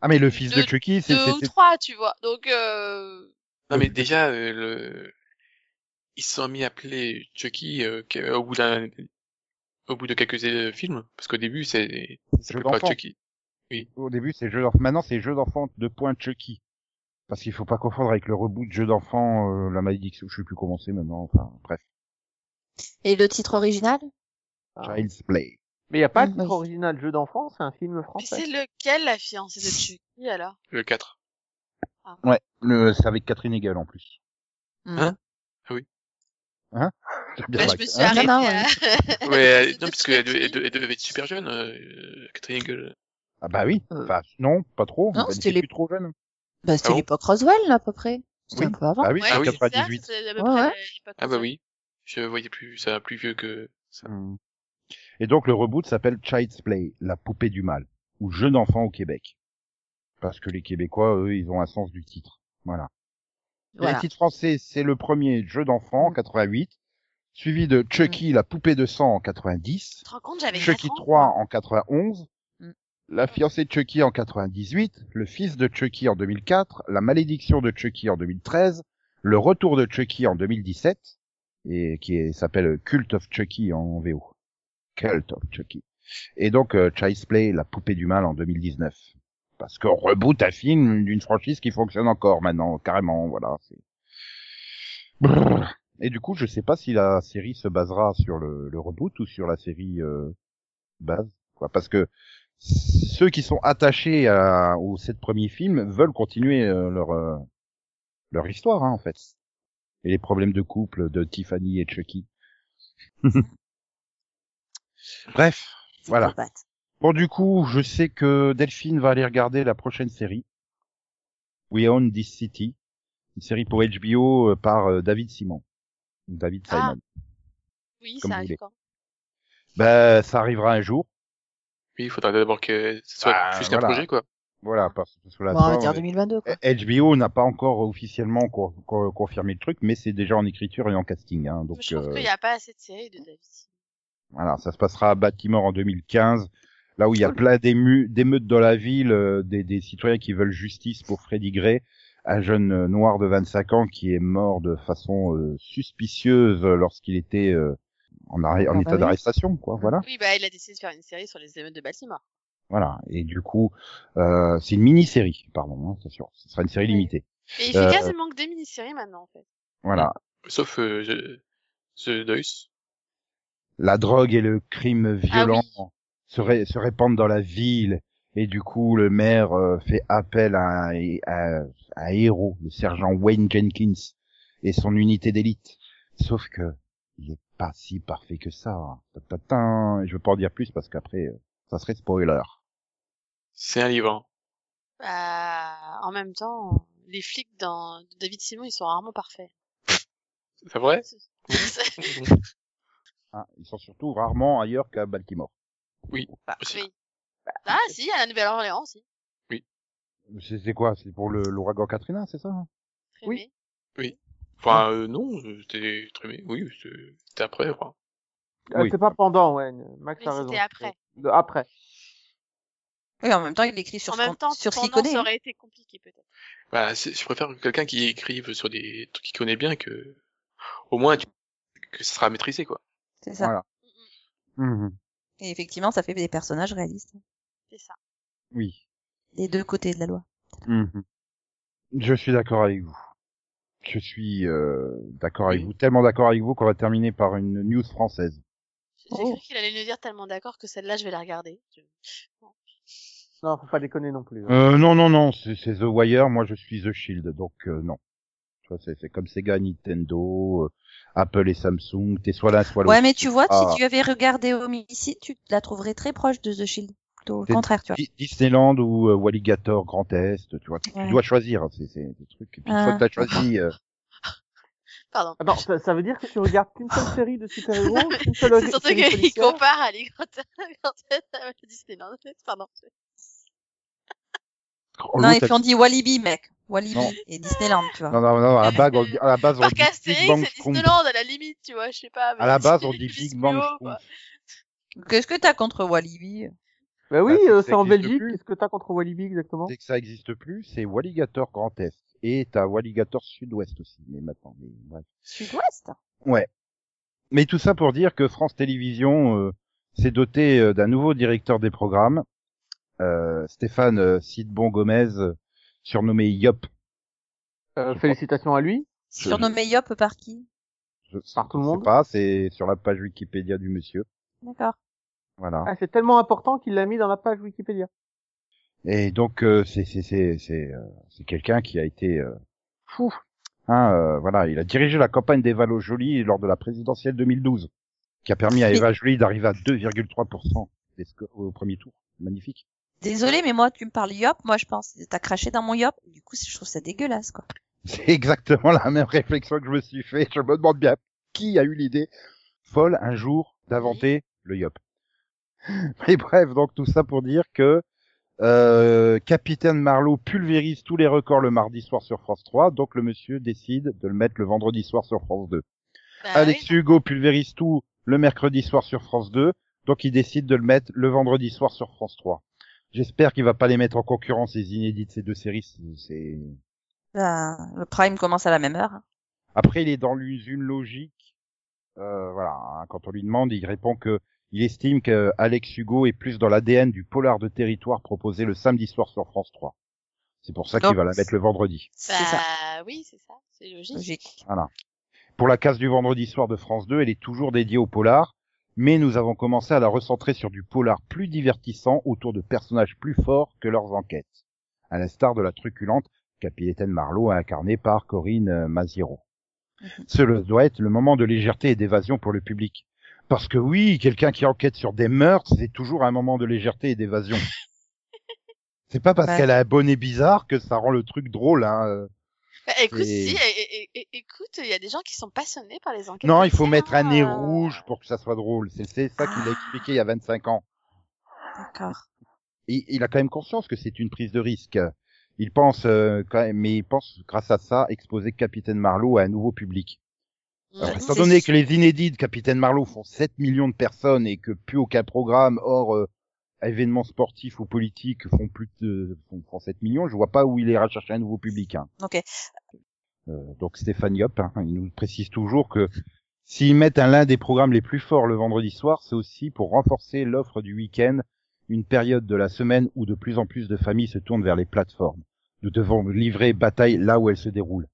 S1: Ah mais le fils de,
S3: de-
S1: Chucky, c'est
S3: Deux ou trois, tu vois. Donc, euh...
S5: Non, mais déjà, euh, le... ils se sont mis à appeler Chucky euh, au bout d'un, au bout de quelques euh, films, parce qu'au début, c'est, s'appelle pas. Chucky.
S1: au début c'est jeu d'enfant. Maintenant c'est jeu d'enfant de point Chucky. Parce qu'il faut pas confondre avec le reboot jeu d'enfant, euh, la malédiction, je sais plus comment c'est maintenant. Enfin bref,
S2: Et le titre original?
S1: Child's Play.
S6: Mais il n'y a pas de
S2: Mm, oui.
S6: titre original jeu d'enfant, c'est un film français.
S3: c'est lequel, la fiancée de Chucky, alors?
S5: Le 4.
S1: Ouais, le, c'est avec Catherine Hegel en plus.
S5: Hein? Oui.
S1: Hein? [laughs]
S3: Bah, je me suis
S1: Hein?
S3: Arrêtée
S2: non,
S3: à...
S5: Ouais, [laughs] euh,
S3: de
S5: non, parce qu'elle devait, elle devait- être super jeune, euh, Catherine Hegel.
S1: Ah bah oui.
S2: Euh.
S1: Enfin non, pas trop.
S2: Non, c'était
S1: était
S2: les-
S1: plus trop jeune.
S2: Bah c'était
S5: Ah
S2: l'époque Roswell à peu près. C'était
S1: Oui.
S2: un peu avant.
S1: Bah oui,
S3: Ouais,
S5: Ah oui.
S3: c'est ça,
S1: 98.
S3: c'est à peu
S2: Ouais,
S3: près
S2: ouais.
S5: Ah bah
S3: ça-
S5: oui. Je voyais plus, ça plus vieux que ça.
S1: Hmm. Et donc le reboot s'appelle Child's Play, la poupée du mal, ou jeu d'enfant au Québec. Parce que les Québécois, eux, ils ont un sens du titre. Voilà.
S2: Voilà.
S1: Le titre français, c'est le premier jeu d'enfant en 88, suivi de Chucky, la poupée de sang en 90,
S3: Tu te rends compte, j'avais
S1: Chucky
S3: 4 ans,
S1: 3
S3: quoi.
S1: en 91,
S2: Mm.
S1: La fiancée de Chucky en 98, Le fils de Chucky en 2004, La malédiction de Chucky en 2013, Le retour de Chucky en 2017, et qui s'appelle Cult of Chucky en VO. Cult of Chucky. Et donc euh, Child's Play, La poupée du mal en 2019. Parce qu'on reboot un film d'une franchise qui fonctionne encore maintenant, carrément, voilà. Et du coup, je sais pas si la série se basera sur le, le reboot ou sur la série euh, base, quoi. Parce que ceux qui sont attachés à, aux sept premiers films veulent continuer euh, leur euh, leur histoire, hein, en fait. Et les problèmes de couple de Tiffany et Chucky. [laughs] Bref, voilà. Bon, du coup, je sais que Delphine va aller regarder la prochaine série. We Own This City. Une série pour HBO euh, par euh, David Simon. David
S3: Ah.
S1: Simon.
S3: Oui,
S1: comme
S3: ça arrive quand?
S1: Ben, ça arrivera un jour.
S5: Oui, il faudra d'abord que ce soit plus qu'un
S1: voilà.
S5: projet, quoi.
S1: Voilà, parce, que là,
S2: Bon, on va dire
S1: on-
S2: 2022 quoi.
S1: HBO n'a pas encore officiellement co- co- confirmé le truc, mais c'est déjà en écriture et en casting. Hein, donc
S3: je trouve
S1: euh,
S3: qu'il n'y a pas assez de séries de David.
S1: voilà, ça se passera à Baltimore en 2015, là où il y a plein d'émeutes dans la ville, euh, des, des citoyens qui veulent justice pour Freddie Gray, un jeune euh, noir de 25 ans qui est mort de façon euh, suspicieuse lorsqu'il était euh, en, arrêt- en
S2: Ah bah
S1: état
S2: oui.
S1: d'arrestation, quoi. Voilà.
S3: Oui, bah, il a décidé de faire une série sur les émeutes de Baltimore.
S1: Voilà. Et du coup, euh, c'est une mini-série, pardon, hein, c'est sûr. Ce sera une série
S3: Oui.
S1: limitée.
S3: Et il fait
S1: Euh,
S3: quasiment que des mini-séries maintenant, en fait.
S1: Voilà.
S5: Sauf euh, The Deuce.
S1: la drogue et le crime violent
S3: Ah
S1: se, ré- se répandent dans la ville et du coup le maire euh, fait appel à, un- à, à un héros, le sergent Wayne Jenkins et son unité d'élite. Sauf que il est pas si parfait que ça. Tatatin. Je veux pas en dire plus parce qu'après euh, Ça serait spoiler.
S5: C'est un livre. hein.
S3: Bah, en même temps, les flics dans de David Simon, ils sont rarement parfaits.
S5: C'est vrai? [laughs]
S1: Hein, [laughs] ils sont surtout rarement ailleurs qu'à Baltimore.
S3: Bah,
S5: Aussi.
S3: oui. Ah, si, à la Nouvelle-Orléans, si.
S1: C'est c'est quoi? C'est pour le- l'ouragan Katrina, c'est ça
S3: Oui.
S5: Enfin, euh, non, c'était bien. Oui, c'était après, quoi.
S6: Euh,
S1: Oui.
S6: C'est pas pendant, ouais. Max
S3: Mais
S6: a raison.
S3: c'était après.
S6: De- après.
S2: Oui, en même temps, il écrit sur,
S3: En
S2: ce
S3: même temps,
S2: sur ce qu'il
S3: pendant,
S2: connaît.
S3: ça
S2: hein.
S3: aurait été compliqué, peut-être.
S5: Bah, je préfère quelqu'un qui écrive sur des trucs qu'il connaît bien que, au moins, tu- que ça sera maîtrisé, quoi.
S2: C'est ça.
S1: Voilà. Mhm.
S2: Et effectivement, ça fait des personnages réalistes.
S3: C'est ça.
S1: Oui.
S2: Des deux côtés de la loi.
S1: Mhm. Je suis d'accord avec vous. Je suis euh, d'accord avec
S5: Oui.
S1: vous, tellement d'accord avec vous qu'on va terminer par une news française.
S3: J'ai
S2: Oh.
S3: cru qu'il allait nous dire tellement d'accord que celle-là, je vais la regarder. Je-
S6: Non, faut pas déconner non plus. hein.
S1: Euh, non, non, non, c'est The Wire, moi je suis The Shield, donc euh, non. Tu vois, c'est c'est comme Sega, Nintendo, euh, Apple et Samsung, t'es soit l'un, soit l'autre.
S2: Ouais, mais tu vois,
S1: Ah.
S2: si tu avais regardé Homicide, tu la trouverais très proche de The Shield. Au contraire, tu vois.
S1: Di- Disneyland ou euh, Walligator Grand Est, tu vois, tu
S2: Ouais.
S1: dois choisir, hein, c'est c'est des trucs. Et puis une
S2: Ah.
S1: fois que t'as choisi, euh, [laughs]
S3: Pardon.
S6: Attends, ça, ça veut dire que tu regardes qu'une seule série de super-héros, qu'une seule [laughs]
S3: C'est surtout
S6: série
S3: qu'il compare à les [laughs] Disneyland. Pardon.
S2: Non, et puis on dit Walibi, mec. Walibi
S1: Non.
S2: et Disneyland, tu vois.
S1: non, non, non, à la base, on dit, à la base, on
S3: Parc
S1: dit Big Bang
S3: c'est. Disneyland à la limite, tu vois, je sais pas.
S1: À la base, on
S3: c'est
S1: dit Big Bang.
S2: Qu'est-ce que t'as contre Walibi?
S6: Bah oui,
S1: Bah,
S6: euh,
S1: ça
S6: c'est en Belgique.
S1: plus.
S6: Qu'est-ce que t'as contre Walibi exactement?
S1: Dès que ça existe plus, c'est Walligator Grand Est. Et t'as Walligator Sud-Ouest aussi, mais maintenant, mais bref.
S2: Sud-Ouest?
S1: Ouais. Mais tout ça pour dire que France Télévisions euh, s'est doté euh, d'un nouveau directeur des programmes, euh, Stéphane euh, Sidbon Gomez, euh, surnommé Yop.
S6: euh, Félicitations à lui.
S2: Surnommé Yop par qui?
S1: Je,
S6: Par tout le
S1: je sais
S6: monde
S1: pas, c'est sur la page Wikipédia du monsieur.
S2: D'accord.
S1: Voilà.
S6: Ah, c'est tellement important qu'il l'a mis dans la page Wikipédia.
S1: Et donc euh, c'est c'est c'est c'est euh, c'est quelqu'un qui a été euh, fou. Hein, euh, voilà, il a dirigé la campagne d'Eva Joly lors de la présidentielle 2012, qui a permis à Eva Joly d'arriver à 2,3% des scores au premier tour. Magnifique.
S2: Désolé, mais moi, tu me parles Yop, moi je pense, t'as craché dans mon Yop. Du coup, je trouve ça dégueulasse, quoi. [laughs]
S1: C'est exactement la même réflexion que je me suis fait. Je me demande bien qui a eu l'idée folle un jour d'inventer le Yop. [laughs] Mais bref, donc tout ça pour dire que euh, Capitaine Marlowe pulvérise tous les records le mardi soir sur France 3, donc le monsieur décide de le mettre le vendredi soir sur France 2.
S3: Bah
S1: Alex
S3: oui.
S1: Hugo pulvérise tout le mercredi soir sur France 2, donc il décide de le mettre le vendredi soir sur France 3. J'espère qu'il va pas les mettre en concurrence les inédits de ces deux séries. c'est-
S2: Ben, le prime commence à la même heure.
S1: Après, il est dans une logique. Euh, voilà, hein, quand on lui demande, il répond que il estime que Alex Hugo est plus dans l'ADN du polar de territoire proposé le samedi soir sur France 3. C'est pour ça qu'il va la mettre le vendredi.
S2: C'est
S3: Bah
S2: ça,
S3: oui, c'est ça. C'est logique.
S2: logique.
S1: Voilà. Pour la case du vendredi soir de France 2, elle est toujours dédiée au polar, mais nous avons commencé à la recentrer sur du polar plus divertissant autour de personnages plus forts que leurs enquêtes. À l'instar de la truculente Capitaine Marlowe incarnée par Corinne euh, Maziero.
S2: Mhm.
S1: Ce doit être le moment de légèreté et d'évasion pour le public. Parce que oui, quelqu'un qui enquête sur des meurtres, c'est toujours un moment de légèreté et d'évasion. [laughs] c'est pas parce
S2: Ouais.
S1: qu'elle a un bonnet bizarre que ça rend le truc drôle, hein.
S3: Bah, écoute, si, et- et- et- écoute, il y a des gens qui sont passionnés par les enquêtes.
S1: Non, il faut mettre un nez
S3: euh,
S1: rouge pour que ça soit drôle. C'est ça qu'il a
S2: Ah.
S1: expliqué il y a 25 ans.
S2: D'accord.
S1: Il a quand même conscience que c'est une prise de risque. Il pense, euh, quand même, mais il pense, grâce à ça, exposer Capitaine Marlowe à un nouveau public. Alors,
S3: Mhm.
S1: étant donné que les inédits de Capitaine Marlowe font 7 millions de personnes et que plus aucun programme hors euh, événements sportifs ou politiques font plus de font, font 7 millions, je vois pas où il ira chercher un nouveau public. Hein.
S2: Ok.
S1: Euh, donc Stéphane Yop, hein, il nous précise toujours que s'ils mettent un l'un des programmes les plus forts le vendredi soir, c'est aussi pour renforcer l'offre du week-end, une période de la semaine où de plus en plus de familles se tournent vers les plateformes. Nous devons livrer bataille là où elle se déroule.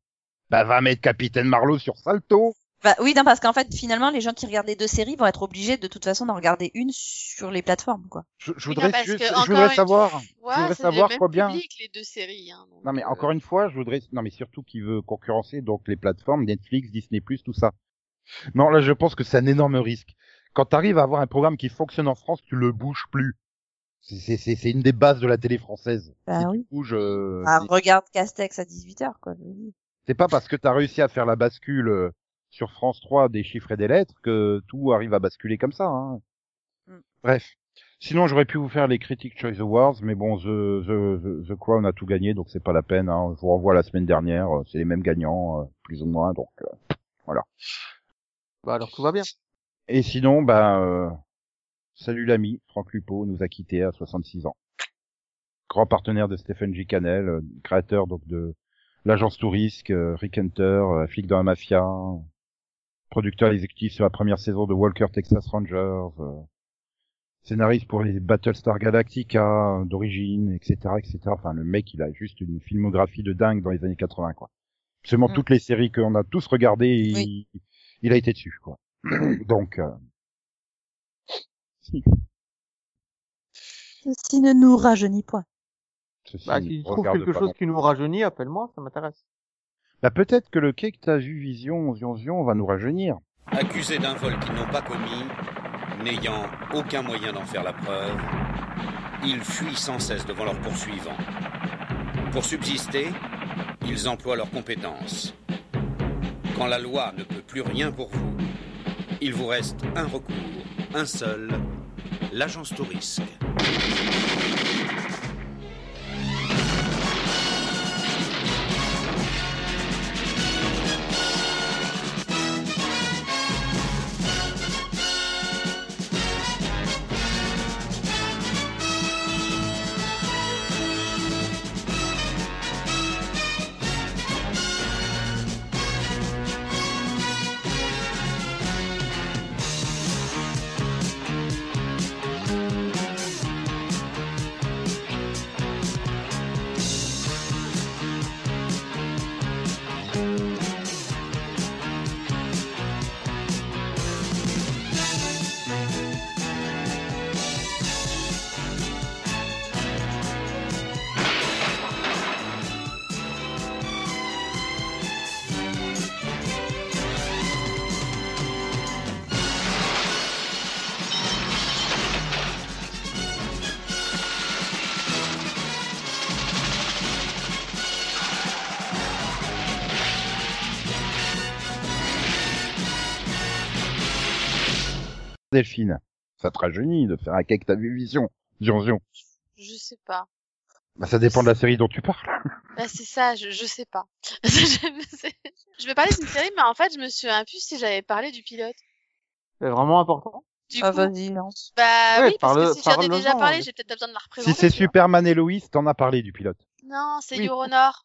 S1: Bah va mettre Capitaine Marlowe sur Salto
S2: Bah oui, non, parce qu'en fait, finalement, les gens qui regardent les deux séries vont être obligés de toute façon d'en regarder une sur les plateformes, quoi.
S1: Je, je
S3: non,
S1: voudrais, juste-
S3: que,
S1: je voudrais savoir,
S3: fois,
S1: je voudrais savoir combien.
S3: public, les deux séries. Hein, donc,
S1: Non mais
S3: euh,
S1: encore une fois, je voudrais, non mais surtout qui veut concurrencer donc les plateformes Netflix, Disney+, tout ça. Non là, je pense que c'est un énorme risque. Quand tu arrives à avoir un programme qui fonctionne en France, tu le bouges plus. C'est- C'est c'est- c'est une des bases de la télé française.
S2: Bah oui.
S1: Du coup, je...
S2: Ah,
S1: c'est-
S2: regarde Castex à 18h, quoi.
S1: c'est pas parce que t'as réussi à faire la bascule euh, sur France 3 des chiffres et des lettres que tout arrive à basculer comme ça. Hein.
S2: Mm.
S1: Bref. Sinon, j'aurais pu vous faire les Critic Choice Awards, mais bon, The, The, The, The Crown a tout gagné, donc c'est pas la peine. Hein. Je vous renvoie à la semaine dernière, euh, c'est les mêmes gagnants, euh, plus ou moins, donc euh, voilà.
S6: Bah alors tout va bien.
S1: Et sinon, bah, euh, salut l'ami, Franck Lupo nous a quittés à 66 ans. Grand partenaire de Stephen J. Cannell, euh, créateur donc de l'agence Tourisque, euh, Rick Hunter, flic dans la mafia, producteur exécutif sur la première saison de Walker Texas Rangers, euh, scénariste pour les Battlestar Galactica euh, d'origine, etc., etc. Enfin, le mec, il a juste une filmographie de dingue dans les années 80, quoi. Absolument
S2: Mm.
S1: toutes les séries qu'on a tous regardées, il,
S2: Oui.
S1: il a été dessus, quoi. [clears throat] Donc, euh,
S2: Ceci ne nous rajeunit point.
S1: ceci
S6: Bah si tu trouves quelque chose qui nous rajeunit, appelle-moi, ça m'intéresse.
S1: Bah peut-être que le quai que t'as vu Vision Zion Zion va nous rajeunir.
S7: Accusés d'un vol qu'ils n'ont pas commis, n'ayant aucun moyen d'en faire la preuve, ils fuient sans cesse devant leurs poursuivants. Pour subsister, ils emploient leurs compétences. Quand la loi ne peut plus rien pour vous, il vous reste un recours, un seul, l'agence Tourisque.
S1: Delphine, ça te rajeunit de faire un t'as vu Vision? Zion Zion.
S3: Je sais pas.
S1: Bah ça dépend de la série dont tu parles. [laughs]
S3: Bah, c'est ça, je, je sais pas. [laughs] je vais parler d'une série, mais en fait, je me suis un plus si j'avais parlé du pilote.
S6: C'est vraiment important?
S3: Du
S2: Ah,
S3: coup,
S2: vas-y, lance.
S3: bah
S6: Ouais,
S3: oui, parce
S6: parle-
S3: que si j'en ai déjà parlé, j'ai peut-être pas besoin de la représenter.
S1: Si c'est. Superman et Lois, t'en as parlé du pilote.
S3: Non, c'est
S6: Oui.
S3: Euronor.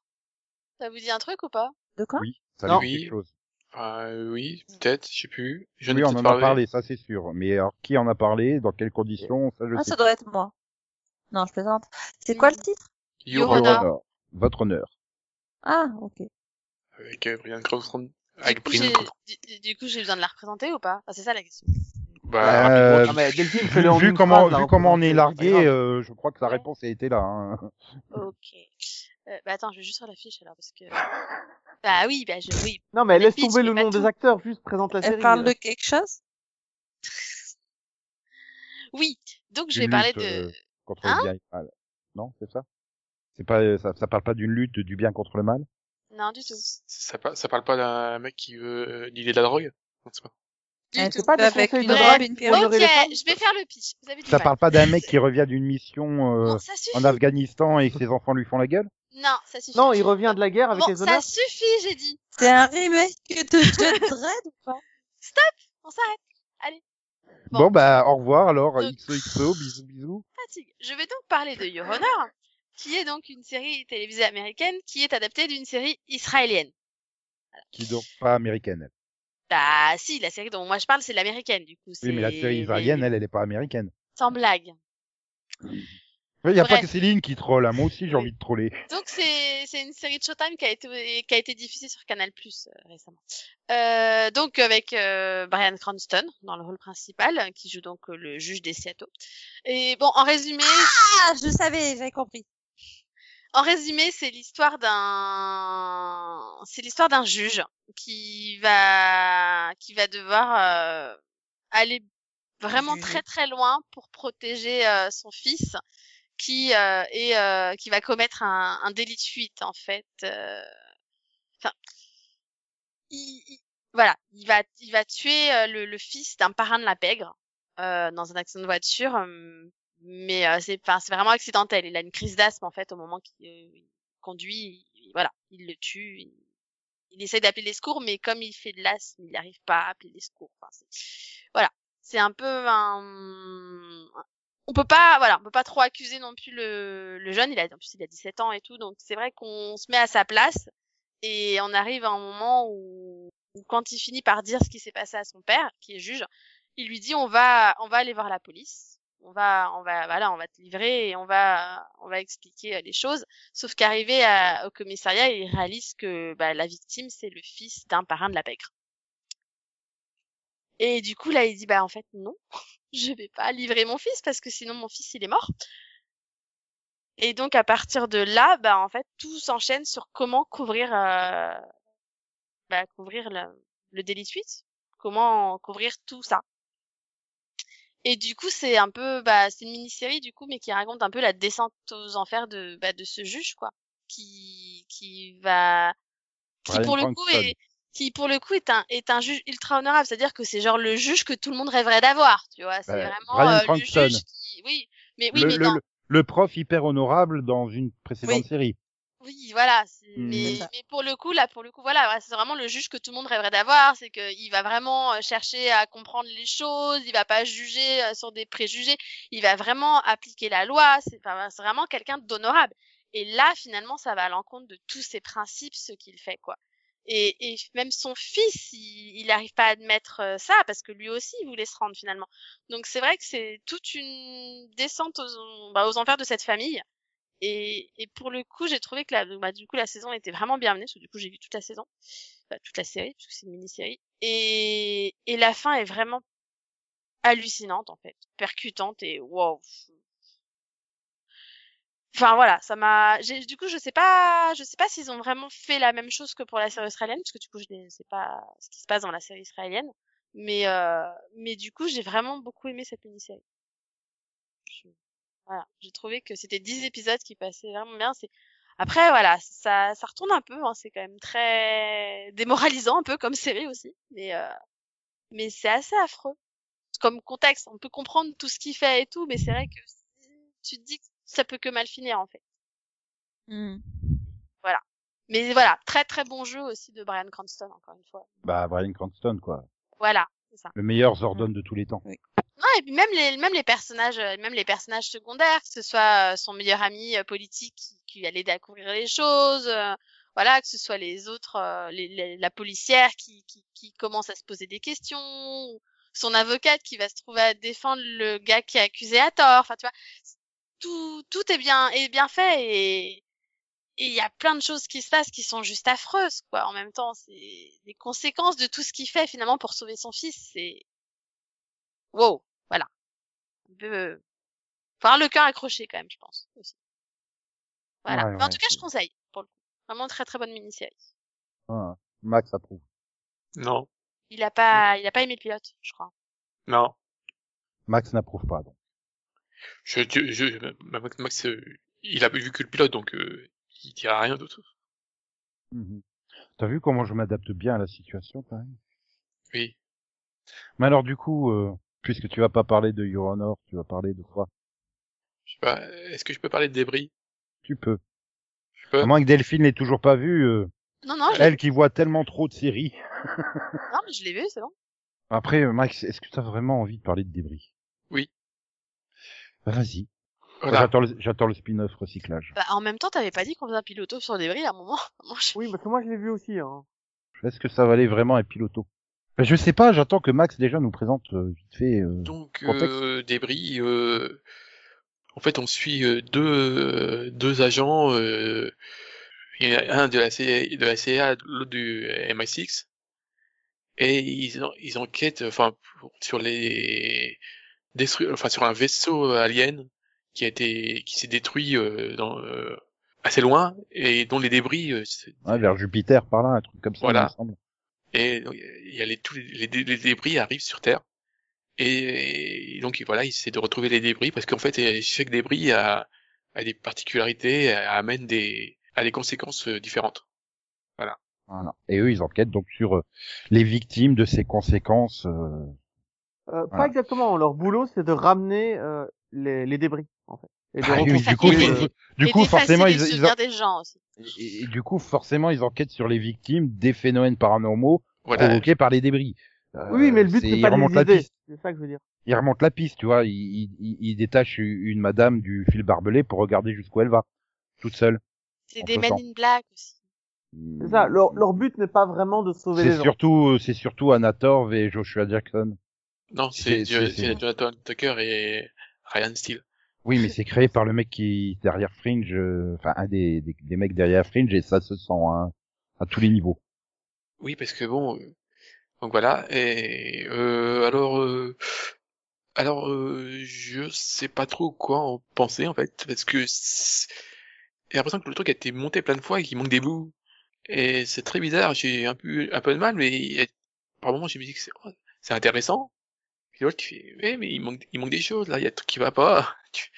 S3: Ça vous dit un truc ou pas?
S2: De quoi?
S1: Oui, ça
S6: Non.
S1: lui dit quelque chose.
S5: Euh, oui, peut-être, je sais plus. Ai
S1: Oui, on en a parlé, ça c'est sûr. Mais alors qui en a parlé, dans quelles conditions, ça je
S2: Ah,
S1: sais.
S2: ça doit être moi. Non, je plaisante. C'est quoi le titre?
S1: Your Honor. Votre honneur.
S2: Ah, ok.
S5: Avec euh, Brian Cranston.
S3: du
S5: Avec
S3: coup,
S5: Brian
S3: j'ai-
S5: Cranston.
S3: du, du coup, j'ai besoin de la représenter ou pas? Ah, C'est ça la question.
S5: Bah,
S1: Euh,
S6: mais Delphine,
S1: vu
S6: en
S1: comment,
S6: phrase, la
S1: vu comment on est largué, euh, je crois que la réponse a été là. Hein.
S3: Ok. Euh, bah attends, je vais juste sur la fiche alors parce que. Bah oui, bah je oui.
S6: Non, mais laisse tomber le nom des acteurs, juste présente la série.
S2: Elle parle
S6: euh.
S2: de quelque chose?
S3: Oui. Donc je vais parler de.
S1: euh, contre
S3: Hein?
S1: le bien et le mal. Non, c'est ça? C'est pas, euh, ça, ça parle pas d'une lutte du bien contre le mal?
S3: Non du tout.
S5: ça, ça parle pas d'un mec qui veut euh, dealer de la drogue? Non, c'est pas.
S2: Avec une
S3: robe,
S2: une perruque.
S3: Ok, je vais faire le pitch. Vous avez du
S1: Ça parle pas d'un [laughs] mec qui revient d'une mission euh, en Afghanistan et que ses enfants lui font la gueule?
S3: Non, ça suffit.
S6: Non, il revient de la guerre avec
S3: Bon,
S6: les
S3: ça
S6: honneurs.
S3: suffit, j'ai dit.
S2: C'est un remake de Judge [laughs] Dredd ou pas?
S3: On s'arrête. Allez.
S1: Bon,
S3: Bon.
S1: bah au revoir alors,
S3: Donc-
S1: XOXO, bisous bisous.
S3: Fatigue. Je vais donc parler de Your Honor, qui est donc une série télévisée américaine qui est adaptée d'une série israélienne.
S1: Qui donc pas américaine. elle.
S3: Bah si, la série dont moi je parle, c'est l'américaine du coup.
S1: Oui, mais la série israélienne, elle, elle est pas américaine.
S3: Sans blague.
S1: Il y a pas que Céline qui troll, hein. moi aussi j'ai envie de troller.
S3: Donc c'est c'est une série de Showtime qui a été qui a été diffusée sur Canal Plus euh, récemment. Euh, donc avec euh, Brian Cranston dans le rôle principal, qui joue donc le juge des Seattle. Et bon, en résumé,
S2: Ah, je savais, j'avais compris.
S3: en résumé, c'est l'histoire d'un c'est l'histoire d'un juge qui va qui va devoir euh, aller vraiment très très loin pour protéger euh, son fils qui euh, est euh, qui va commettre un, un délit de fuite en fait. euh. Enfin, il, il- voilà, il va il va tuer euh, le, le fils d'un parrain de la pègre euh, dans un accident de voiture, mais c'est enfin c'est vraiment accidentel. Il a une crise d'asthme en fait au moment qu'il il conduit, il- voilà, il le tue. Il, il essaie d'appeler les secours, mais comme il fait de l'asthme, il n'arrive pas à appeler les secours. Enfin, voilà, c'est un peu un. On peut pas, voilà, on peut pas trop accuser non plus le, jeune. Il a, en plus, il a 17 ans et tout, donc c'est vrai qu'on se met à sa place et on arrive à un moment où, quand il finit par dire ce qui s'est passé à son père, qui est juge, il lui dit on va, on va aller voir la police. On va, on va, voilà, on va te livrer et on va, on va expliquer euh, les choses. Sauf qu'arrivé au commissariat, il réalise que bah, la victime c'est le fils d'un parrain de la pègre. Et du coup là, il dit bah en fait non, je vais pas livrer mon fils parce que sinon mon fils il est mort. Et donc à partir de là, bah en fait tout s'enchaîne sur comment couvrir, euh, bah, couvrir le, le délit de fuite, comment couvrir tout ça. Et du coup c'est un peu, bah c'est une mini-série du coup, mais qui raconte un peu la descente aux enfers de, bah, de ce juge quoi, qui qui va, qui pour le coup est qui pour le coup est un est un juge ultra honorable, c'est-à-dire que c'est genre le juge que tout le monde rêverait d'avoir, tu vois, c'est
S1: Ouais,
S3: vraiment euh, le juge qui, oui, mais oui,
S1: le,
S3: mais
S1: le-
S3: dans,
S1: le- le prof hyper honorable dans une précédente
S3: Oui.
S1: série.
S3: Oui, voilà. c'est-
S1: Mm.
S3: Mais, pour le coup, là, pour le coup, voilà, c'est vraiment le juge que tout le monde rêverait d'avoir. C'est qu'il va vraiment euh, chercher à comprendre les choses. Il va pas juger euh, sur des préjugés. Il va vraiment appliquer la loi. C'est enfin, c'est vraiment quelqu'un d'honorable. Et là, finalement, ça va à l'encontre de tous ces principes, ce qu'il fait, quoi. Et, et même son fils, il n'arrive pas à admettre euh, ça parce que lui aussi, il voulait se rendre finalement. Donc c'est vrai que c'est toute une descente aux, bah, aux enfers de cette famille. Et, et pour le coup, j'ai trouvé que la, bah, du coup, la saison était vraiment bien menée, parce que du coup, j'ai vu toute la saison, enfin, toute la série, puisque c'est une mini-série. Et, et la fin est vraiment hallucinante, en fait, percutante et wow. Enfin voilà, ça m'a. Du coup, je sais pas, je sais pas s'ils ont vraiment fait la même chose que pour la série israélienne, parce que du coup, je ne sais pas ce qui se passe dans la série israélienne. Mais euh, mais du coup, j'ai vraiment beaucoup aimé cette mini-série. Voilà, j'ai trouvé que c'était 10 épisodes qui passaient vraiment bien. C'est après voilà, ça ça retourne un peu, hein, c'est quand même très démoralisant un peu comme série aussi, mais euh, mais c'est assez affreux comme contexte. On peut comprendre tout ce qu'il fait et tout, mais c'est vrai que tu te dis que ça peut que mal finir en fait.
S2: Hmm.
S3: Mais voilà, très très bon jeu aussi de Brian Cranston encore une fois.
S1: Bah, Bryan Cranston, quoi.
S3: Voilà, c'est ça.
S1: Le meilleur Zordon de tous les temps.
S3: Non, et puis même les même les personnages euh, même les personnages secondaires, que ce soit euh, son meilleur ami euh, politique qui, qui allait découvrir les choses, euh, voilà, que ce soit les autres euh, les, les- la policière qui, qui qui commence à se poser des questions, ou son avocate qui va se trouver à défendre le gars qui est accusé à tort, enfin tu vois, tout tout est bien est bien fait et et il y a plein de choses qui se passent qui sont juste affreuses quoi. En même temps, c'est les conséquences de tout ce qu'il fait finalement pour sauver son fils, c'est wow, voilà. Un peu, euh, faut avoir le cœur accroché quand même, je pense aussi. Voilà.
S1: Ouais,
S3: Mais en
S1: ouais,
S3: tout cas, je conseille pour le coup. Vraiment très très bonne mini-série.
S1: Ah, Max approuve.
S5: Non,
S3: Il a pas, il a pas aimé le pilote, je crois.
S5: non.
S1: Max n'approuve pas, donc.
S5: Je, je, je- Max, Max, euh, il a vu que le pilote, donc euh, il dira rien d'autre.
S1: Mhm. T'as vu comment je m'adapte bien à la situation, quand même
S5: Oui.
S1: Mais alors, du coup, euh, puisque tu vas pas parler de Your Honor, tu vas parler de quoi?
S5: Je sais pas. Est-ce que je peux parler de débris?
S1: Tu peux.
S5: Je peux.
S1: À moins que Delphine l'ait toujours pas vu, euh,
S3: Non, non,
S1: elle qui voit tellement trop de séries.
S3: non, mais je l'ai vu, c'est bon.
S1: Après, Max, est-ce que tu as vraiment envie de parler de débris?
S5: Oui.
S1: Bah, vas-y.
S5: Voilà.
S1: J'attends le, j'attends le spin-off recyclage.
S3: Bah, en même temps, t'avais pas dit qu'on faisait un piloto sur le débris à un moment. [laughs]
S6: Oui, parce que moi je l'ai vu aussi. Hein.
S1: Est-ce que ça valait vraiment un piloto? Bah, Je sais pas, j'attends que Max déjà nous présente euh, vite fait. euh,
S5: Donc euh, débris. Euh, en fait, on suit euh, deux euh, deux agents. Euh, il y en a un de la CIA, de la CIA, l'autre du MI6, et ils en- ils enquêtent, enfin sur les détruits, enfin sur un vaisseau alien qui a été qui s'est détruit euh, dans euh, assez loin et dont les débris euh,
S1: ouais, vers Jupiter par là, un truc comme ça,
S5: Voilà. et il y a les tous les, les dé- les débris arrivent sur Terre Et, et donc voilà, il essaie de retrouver les débris parce qu'en fait, euh, chaque débris a, a des particularités, a- amène des, a des conséquences euh, différentes.
S1: Voilà. Et eux, ils enquêtent donc sur euh, les victimes de ces conséquences. euh,
S6: Euh,
S1: Voilà.
S6: Pas exactement. Leur boulot, c'est de ramener euh, les, les débris, en fait. Et de
S1: Ah oui,
S6: reconstruire
S1: du coup, du coup, forcément, ils, ils
S3: souvenirs
S1: en-
S3: des gens aussi.
S1: et, et du coup, forcément, ils enquêtent sur les victimes des phénomènes paranormaux
S5: Voilà.
S1: provoqués par les débris. Euh,
S6: Oui, mais le but, c'est pas de
S1: la piste.
S6: C'est ça que je veux dire.
S1: Ils remontent la piste, tu vois. Ils, ils, ils- détachent une madame du fil barbelé pour regarder jusqu'où elle va, toute seule.
S3: C'est des. Men in Black aussi.
S6: C'est ça. Leur, leur but n'est pas vraiment de sauver les
S1: C'est
S6: gens.
S1: surtout, c'est surtout Anna Torv et Joshua Jackson.
S5: Non,
S1: C'est-
S5: Jonathan Tucker et Ryan Steele.
S1: Oui, mais c'est créé par le mec qui derrière Fringe, euh, enfin un des, des, des mecs derrière Fringe et ça se sent hein, à tous les niveaux.
S5: Oui, parce que bon, euh, donc voilà. Et euh, alors, euh, alors, euh, je sais pas trop quoi en penser en fait, parce que j'ai l'impression que le truc a été monté plein de fois et qu'il manque des bouts. Et c'est très bizarre. J'ai un peu un peu de mal, mais a- par moments je me dis que c'est oh, c'est intéressant. Puis l'autre qui fait, ouais, mais il manque il manque des choses là. Il y a tout qui va pas. [laughs] Tu-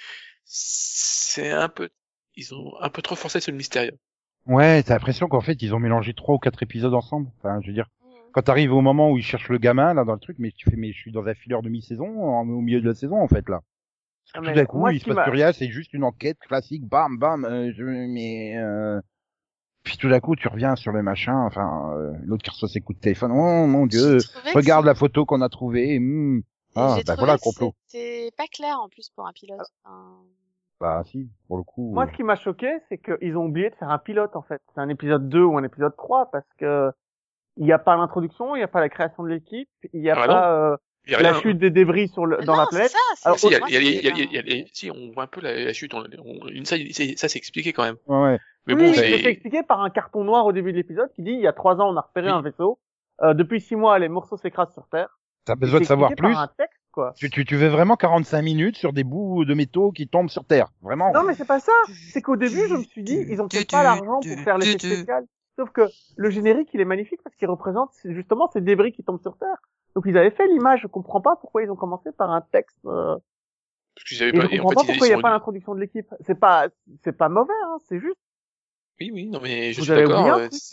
S5: C'est un peu, ils ont un peu trop forcé sur le mystérieux.
S1: Ouais, t'as l'impression qu'en fait ils ont mélangé trois ou quatre épisodes ensemble. Enfin, je veux dire, quand t'arrives au moment où ils cherchent le gamin là dans le truc, mais tu fais, mais je suis dans un filler de mi-saison, au milieu de la saison en fait là.
S6: Ah,
S1: tout d'un coup, il se passe plus rien, c'est juste une enquête classique, bam, bam, euh, je, mais, euh... puis tout d'un coup, tu reviens sur le machin, enfin, euh, l'autre qui reçoit ses coups de téléphone, oh mon dieu, regarde la photo qu'on a trouvée, hmm. Ah, bah voilà le complot.
S3: C'était pas clair en plus pour un pilote. Enfin,
S1: Bah si, pour le coup.
S6: Moi,
S1: euh,
S6: ce qui m'a choqué, c'est qu'ils ont oublié de faire un pilote, en fait. C'est un épisode 2 ou un épisode 3, parce que il n'y a pas l'introduction, il n'y a pas la création de l'équipe, il n'y a
S5: Ah bah
S6: pas euh,
S5: Il y a
S6: la chute des débris sur le, dans
S3: non,
S6: la
S3: c'est
S6: planète.
S3: ça. c'est-
S6: Alors,
S5: Si, il y a,
S3: moi,
S5: il y a- il y a-
S3: c'était
S5: il y a- il y a-
S3: un-
S5: il y a- si, on voit un peu la, la chute. On, on- une, ça, c'est- ça c'est expliqué quand même.
S1: Ouais.
S5: Mais
S6: oui,
S5: bon,
S6: c'est
S5: c'est.
S6: expliqué par un carton noir au début de l'épisode qui dit il y a trois ans on a repéré
S5: Oui.
S6: un vaisseau. Euh, depuis six mois les morceaux s'écrasent sur Terre.
S1: T'as besoin de savoir plus.
S6: Par un texte quoi.
S1: Tu, tu, tu veux vraiment 45 minutes sur des bouts de métaux qui tombent sur Terre. Vraiment.
S6: Non mais c'est pas ça. C'est qu'au début je me suis dit ils ont peut-être pas l'argent pour faire l'effet spécial. Sauf que le générique il est magnifique parce qu'il représente justement ces débris qui tombent sur Terre. Donc ils avaient fait l'image. Je comprends pas pourquoi ils ont commencé par un texte. Euh...
S5: Parce que j'avais
S6: Et je
S5: pas. en
S6: comprends
S5: fait,
S6: pas pourquoi il n'y a
S5: sont
S6: pas l'introduction de l'équipe. C'est pas c'est pas mauvais hein. C'est juste.
S5: Oui, oui, non, mais je
S6: Vous
S5: suis d'accord.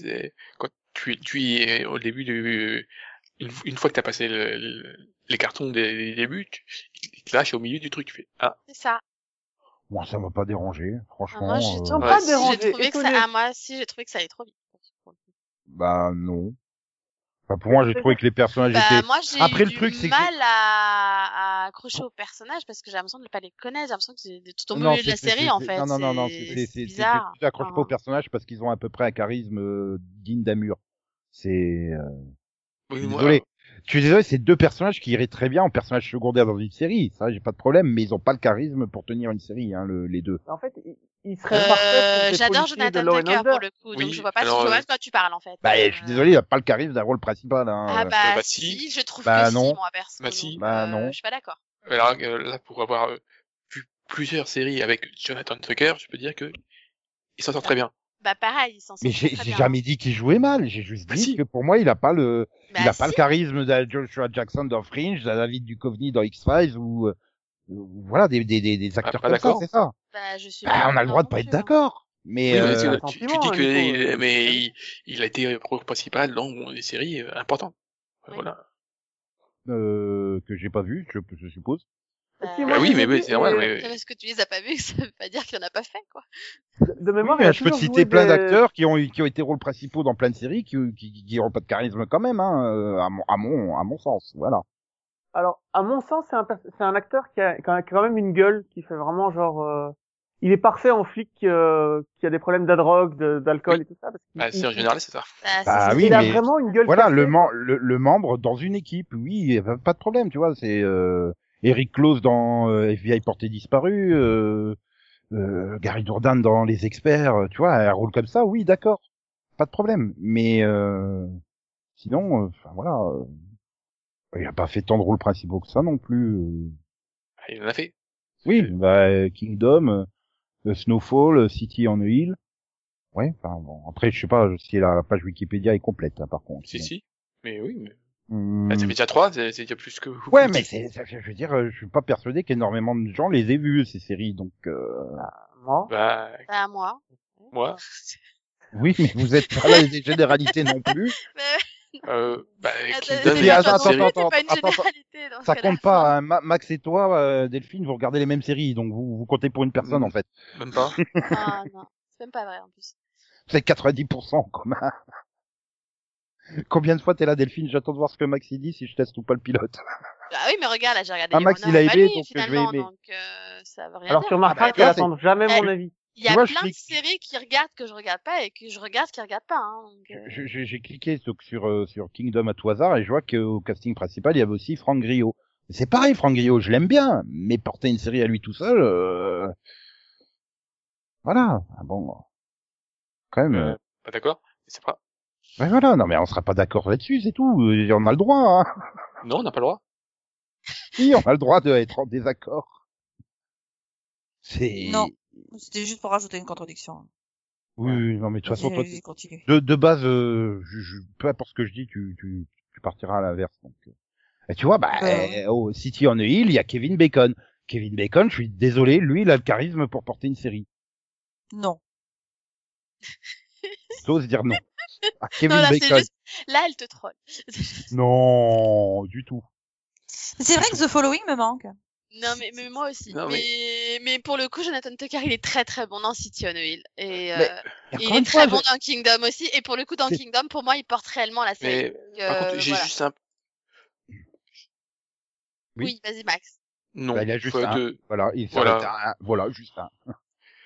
S5: euh, Quand tu, tu es au début du, une, une fois que t'as passé le, le- les cartons des, des débuts, tu, ils te lâchent au milieu du truc. Tu fais, ah,
S3: C'est ça.
S1: Moi, ça m'a pas dérangé,
S3: Ah,
S1: franchement.
S3: moi, j'ai
S1: euh,
S3: trouvé,
S6: pas
S3: si,
S6: dérangé,
S3: j'ai trouvé que ça, ah, moi, si, j'ai trouvé que ça allait trop vite.
S1: Bah non. Enfin, pour moi, j'ai trouvé que les personnages
S3: Bah,
S1: étaient.
S3: moi,
S1: Après,
S3: eu
S1: le
S3: du
S1: truc, c'est que-
S3: mal à, à accrocher au personnage parce que j'ai l'impression de ne pas les connaître. J'ai l'impression que c'est tout au
S1: Non,
S3: milieu de la série, en fait.
S1: Non, non, non, non,
S3: C'est-
S1: c'est, c'est,
S3: c'est
S1: c'est,
S3: bizarre.
S1: tu t'accroches pas aux personnages parce qu'ils ont à peu près un charisme euh, digne d'Amur. C'est, euh,
S5: oui,
S1: je suis
S5: moi,
S1: désolé. Je suis désolé, c'est deux personnages qui iraient très bien en personnages secondaires dans une série. Ça, j'ai pas de problème, mais ils ont pas le charisme pour tenir une série, hein, le, les deux.
S6: En fait ils, seraient
S3: Euh, J'adore Jonathan Tucker pour le coup, donc je vois pas,
S5: alors,
S3: je vois
S5: euh,
S3: quoi tu parles en fait.
S1: Bah,
S3: Euh,
S1: je suis désolé, il a pas le charisme d'un rôle principal. Hein.
S3: Ah
S1: euh.
S3: bah,
S5: bah,
S3: si,
S5: si.
S3: je trouve
S1: Bah,
S3: que
S1: non.
S3: si, moi perso.
S5: Bah, si.
S3: donc,
S1: Bah,
S3: euh,
S1: non.
S3: Je suis pas d'accord.
S5: alors euh, là, pour avoir vu plusieurs séries avec Jonathan Tucker, je peux dire que il s'en sort très bien.
S3: Bah pareil, ils s'en
S1: Mais j'ai, jamais dit qu'il jouait mal. J'ai juste
S5: Bah,
S1: dit
S5: si.
S1: que pour moi, il a pas le,
S3: Bah,
S1: il a pas le charisme de Joshua Jackson dans Fringe, de David Duchovny dans X-Files ou, euh, ou voilà, des, des, des, des acteurs
S5: pas
S1: comme ça,
S5: d'accord.
S1: c'est ça.
S3: Bah, je suis
S1: Bah, on a le droit de pas être
S3: hein.
S1: d'accord. Mais,
S5: Oui,
S1: euh,
S5: tu- dis
S6: hein,
S5: que,
S6: Nico, euh,
S5: mais il, il a été principal dans des séries euh, importantes.
S3: Oui.
S5: Voilà.
S1: euh, que j'ai pas vu, je, je suppose.
S3: Bah,
S5: Bah oui, mais c'est normal,
S3: C'est parce que tu les as pas vus [laughs] ça veut pas dire qu'il y en a pas fait, quoi.
S6: De, de mémoire,
S1: Oui,
S6: il a
S1: mais je peux te citer plein d'acteurs qui ont, eu- qui ont été rôles principaux dans plein de séries qui, qui, qui ont pas de charisme quand même, hein, euh, à mon, à mon, à mon sens. Voilà.
S6: Alors, à mon sens, c'est un, c'est un acteur qui a, qui a quand même une gueule, qui fait vraiment genre, euh, il est parfait en flic, euh, qui a des problèmes de drogue, de- d'alcool
S5: Oui.
S6: et tout ça. Parce qu'il-
S5: Bah, c'est général, c'est ça.
S3: Bah,
S1: Bah oui,
S6: il a
S1: mais
S6: vraiment une gueule.
S1: Voilà, le, le, le membre dans une équipe, oui, y a pas de problème, tu vois. C'est euh, Eric Close dans euh, FBI porté disparu, euh, euh, Gary Dourdan dans Les Experts, tu vois, un rôle comme ça, oui, d'accord, pas de problème. Mais euh, sinon, euh, enfin voilà, euh, il a pas fait tant de rôles principaux que ça non plus. euh.
S5: Bah, Il en a fait.
S1: Oui, bah, Kingdom, Snowfall, City on a Hill. Ouais, enfin bon. Après, je sais pas si la page Wikipédia est complète, hein, par contre.
S5: Si, si. Mais oui, mais
S1: Hmm.
S5: Bah, ça fait déjà trois, c'est c'est déjà plus que.
S1: Ouais, mais c'est, je veux dire, euh, je suis pas persuadé qu'énormément de gens les aient vus ces séries, donc euh...
S6: Moi.
S5: Bah,
S3: Bah, moi.
S5: moi, [laughs]
S1: oui, mais vous êtes pas là des généralités non plus.
S3: Mais,
S5: euh, bah,
S3: attends, c'est
S5: c'est
S1: attends,
S3: non
S5: série.
S3: plus,
S1: attends,
S3: c'est pas une
S1: attends,
S3: généralité dans ce
S1: Ça compte pas. hein. Ma- Max et toi, euh, Delphine, vous regardez les mêmes séries, donc vous vous comptez pour une personne
S5: Mm.
S1: en fait.
S5: Même pas.
S3: Ah, non. C'est même pas vrai, en plus.
S1: C'est 90% en commun. Combien de fois t'es là, Delphine? J'attends de voir ce que Max il dit si je teste ou pas le pilote.
S3: Ah oui, mais regarde, là, j'ai regardé
S1: Ah, Max, il a
S3: pas
S1: aimé,
S3: lui,
S1: donc je vais
S3: finalement,
S1: aimer.
S3: donc, euh, ça veut rien
S6: Alors
S3: dire.
S6: tu remarqueras
S1: bah,
S6: qu'elle attend jamais mon avis.
S3: Il y a plein de séries qui regardent que je regarde pas et que je regarde qui regardent pas. Hein, euh,
S1: J'ai cliqué donc, sur euh, sur Kingdom à tout hasard et je vois qu'au casting principal il y avait aussi Franck Griot. C'est pareil, Franck Griot, je l'aime bien, mais porter une série à lui tout seul, euh... voilà. Ah bon, quand même.
S5: Euh,
S1: euh,
S5: Pas d'accord C'est pas.
S1: Ouais, voilà, non mais on sera pas d'accord là-dessus, c'est tout. Euh, On a le droit. Hein.
S5: Non, on n'a pas le droit.
S1: Si, on a le droit d'être en désaccord. C'est.
S2: Non. C'était juste pour rajouter une contradiction.
S1: Oui, oui, non mais de toute façon, toi, de, de base, euh, je, je, peu importe ce que je dis, tu, tu, tu partiras à l'inverse. Donc, euh. et tu vois, bah,
S2: Ouais.
S1: euh, au City on a Hill, il y a Kevin Bacon. Kevin Bacon, je suis désolé, lui, il a le charisme pour porter une série.
S2: Non.
S1: J'ose dire non. Ah, [laughs] Kevin
S3: non, là,
S1: Bacon.
S3: juste... Là, elle te troll. [laughs]
S1: Non, du tout.
S2: C'est vrai que The Following me manque.
S3: non, mais, mais moi aussi.
S5: Non,
S3: mais... mais pour le coup, Jonathan Tucker, il est très très bon dans City on Hill. Et, euh, il est très
S1: fois,
S3: bon
S1: je-
S3: dans Kingdom aussi. Et pour le coup, dans Kingdom, pour moi, il porte réellement la série.
S5: Mais
S3: Donc,
S5: par
S3: euh,
S5: contre, j'ai
S3: voilà.
S5: juste un.
S1: Oui.
S3: Oui, vas-y, Max.
S5: Non.
S1: Bah, il a juste
S5: faut
S1: un.
S5: de-
S1: Voilà, il
S5: Voilà.
S1: un. Voilà, juste un. [laughs]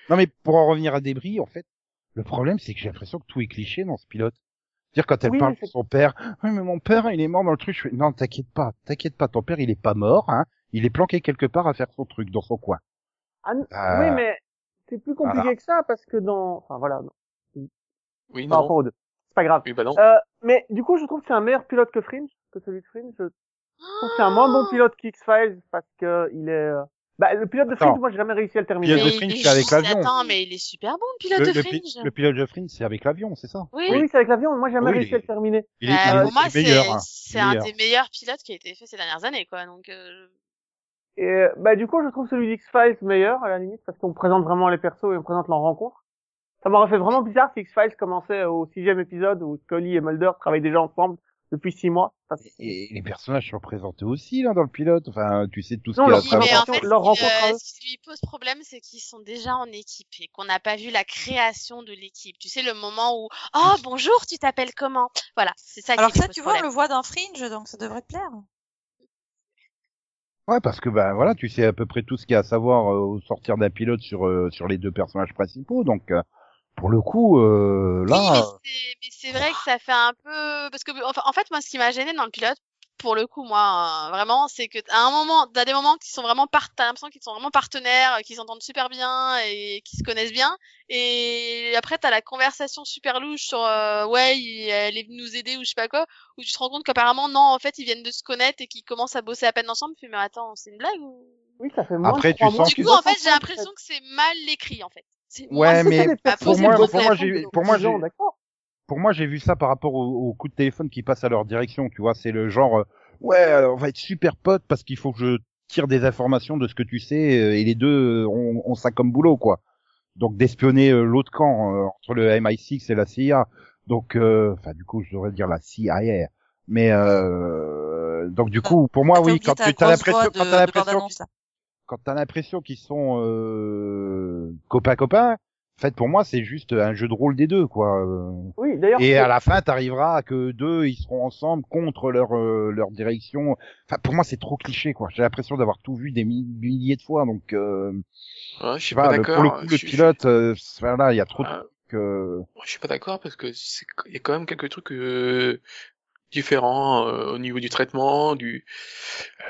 S1: Non mais pour en revenir à Débris, en fait, le problème c'est que j'ai l'impression que tout est cliché dans ce pilote. dire quand elle
S6: Oui,
S1: parle de son père, oui mais mon père il est mort dans le truc. Je fais, non t'inquiète pas, t'inquiète pas, ton père il est pas mort, hein. Il est planqué quelque part à faire son truc dans son coin.
S6: Ah,
S1: Euh,
S6: Oui, mais c'est plus compliqué
S1: voilà.
S6: que ça parce que dans, enfin voilà, non,
S5: Oui,
S6: par
S5: non.
S6: rapport aux deux. C'est pas grave.
S5: Oui, bah non.
S6: Euh, mais du coup, je trouve que c'est un meilleur pilote que Fringe, que celui de Fringe. Je trouve que c'est un moins bon pilote qu'X-Files parce que il est, euh, bah, le pilote de Fringe,
S1: Attends.
S6: moi, j'ai jamais réussi à le terminer.
S1: Pilote de
S3: Mais
S1: Fringe,
S3: il est
S1: c'est avec l'avion.
S3: Attends, mais il est super bon, le pilote
S1: Le,
S3: de
S1: le pi-
S3: Fringe.
S1: le pilote de Fringe c'est avec l'avion, c'est ça?
S3: Oui,
S6: Oui, oui, c'est avec l'avion. Moi, j'ai jamais
S1: Oui,
S6: réussi à le terminer.
S1: Il est,
S3: Bah,
S1: il est-
S3: pour moi,
S1: hein.
S3: c'est un des meilleurs pilotes qui a été fait ces dernières années, quoi. Donc, euh,
S6: Et euh, bah du coup, je trouve celui d'X-Files meilleur à la limite parce qu'on présente vraiment les persos et on présente leur rencontre. Ça m'aurait fait vraiment bizarre si X-Files commençait au sixième épisode où Scully et Mulder travaillent déjà ensemble depuis six mois.
S1: Et les personnages sont représentés aussi là dans le pilote. Enfin, tu sais tout ce qu'il y a à
S6: leur
S3: oui,
S1: savoir.
S3: mais en fait,
S6: leur
S3: ce qui,
S6: rencontre à
S3: euh, ce qui lui pose problème, c'est qu'ils sont déjà en équipe et qu'on n'a pas vu la création de l'équipe. Tu sais, le moment où, oh, bonjour, tu t'appelles comment? Voilà, c'est ça
S2: Alors
S3: qui
S2: ça,
S3: pose
S2: tu vois, on le voit dans Fringe, donc ça devrait te plaire.
S1: Ouais, parce que ben voilà, tu sais à peu près tout ce qu'il y a à savoir euh, au sortir d'un pilote sur euh, sur les deux personnages principaux. Donc euh, pour le coup, euh,
S3: Oui,
S1: là,
S3: mais c'est- mais c'est vrai que ça fait un peu parce que en fait moi ce qui m'a gêné dans le pilote pour le coup moi euh, vraiment c'est que à un moment t'as des moments qui sont vraiment part t'as l'impression qu'ils sont vraiment partenaires qu'ils s'entendent super bien et qu'ils se connaissent bien. Et après t'as la conversation super louche sur euh, ouais il- elle est venue nous aider ou je sais pas quoi où tu te rends compte qu'apparemment non en fait ils viennent de se connaître et qu'ils commencent à bosser à peine ensemble. Tu fais mais attends c'est une blague ou
S6: Oui, ça fait moins
S1: Après, tu sens
S3: du coup en fait j'ai l'impression que c'est mal écrit en fait C'est-
S1: Ouais, mais pour moi, pour moi, j'ai, pour moi, j'ai, pour moi, j'ai vu ça par rapport au, au coup de téléphone qui passe à leur direction. Tu vois, c'est le genre, euh, ouais, euh, on va être super potes parce qu'il faut que je tire des informations de ce que tu sais euh, et les deux ont, ont ça comme boulot, quoi. Donc d'espionner euh, l'autre camp euh, entre le MI6 et la CIA. Donc, euh, enfin, du coup, je devrais dire la CIA. Mais euh, donc du coup, pour moi, oui, quand tu as l'impression, quand t'as l'impression. Quand t'as l'impression qu'ils sont euh, copains copains, en fait pour moi c'est juste un jeu de rôle des deux quoi. Euh,
S6: Oui, d'ailleurs.
S1: Et à la fin t'arriveras à que deux ils seront ensemble contre leur euh, leur direction. Enfin pour moi c'est trop cliché quoi. J'ai l'impression d'avoir tout vu des mi- milliers de fois donc euh,
S5: Ouais, je suis
S1: sais
S5: pas
S1: pas. le-
S5: d'accord.
S1: pour le coup le pilote, euh, voilà il y a trop de
S5: Ah,
S1: trucs. euh,
S5: je suis pas d'accord parce que c'est il y a quand même quelques trucs euh, différents euh, au niveau du traitement, du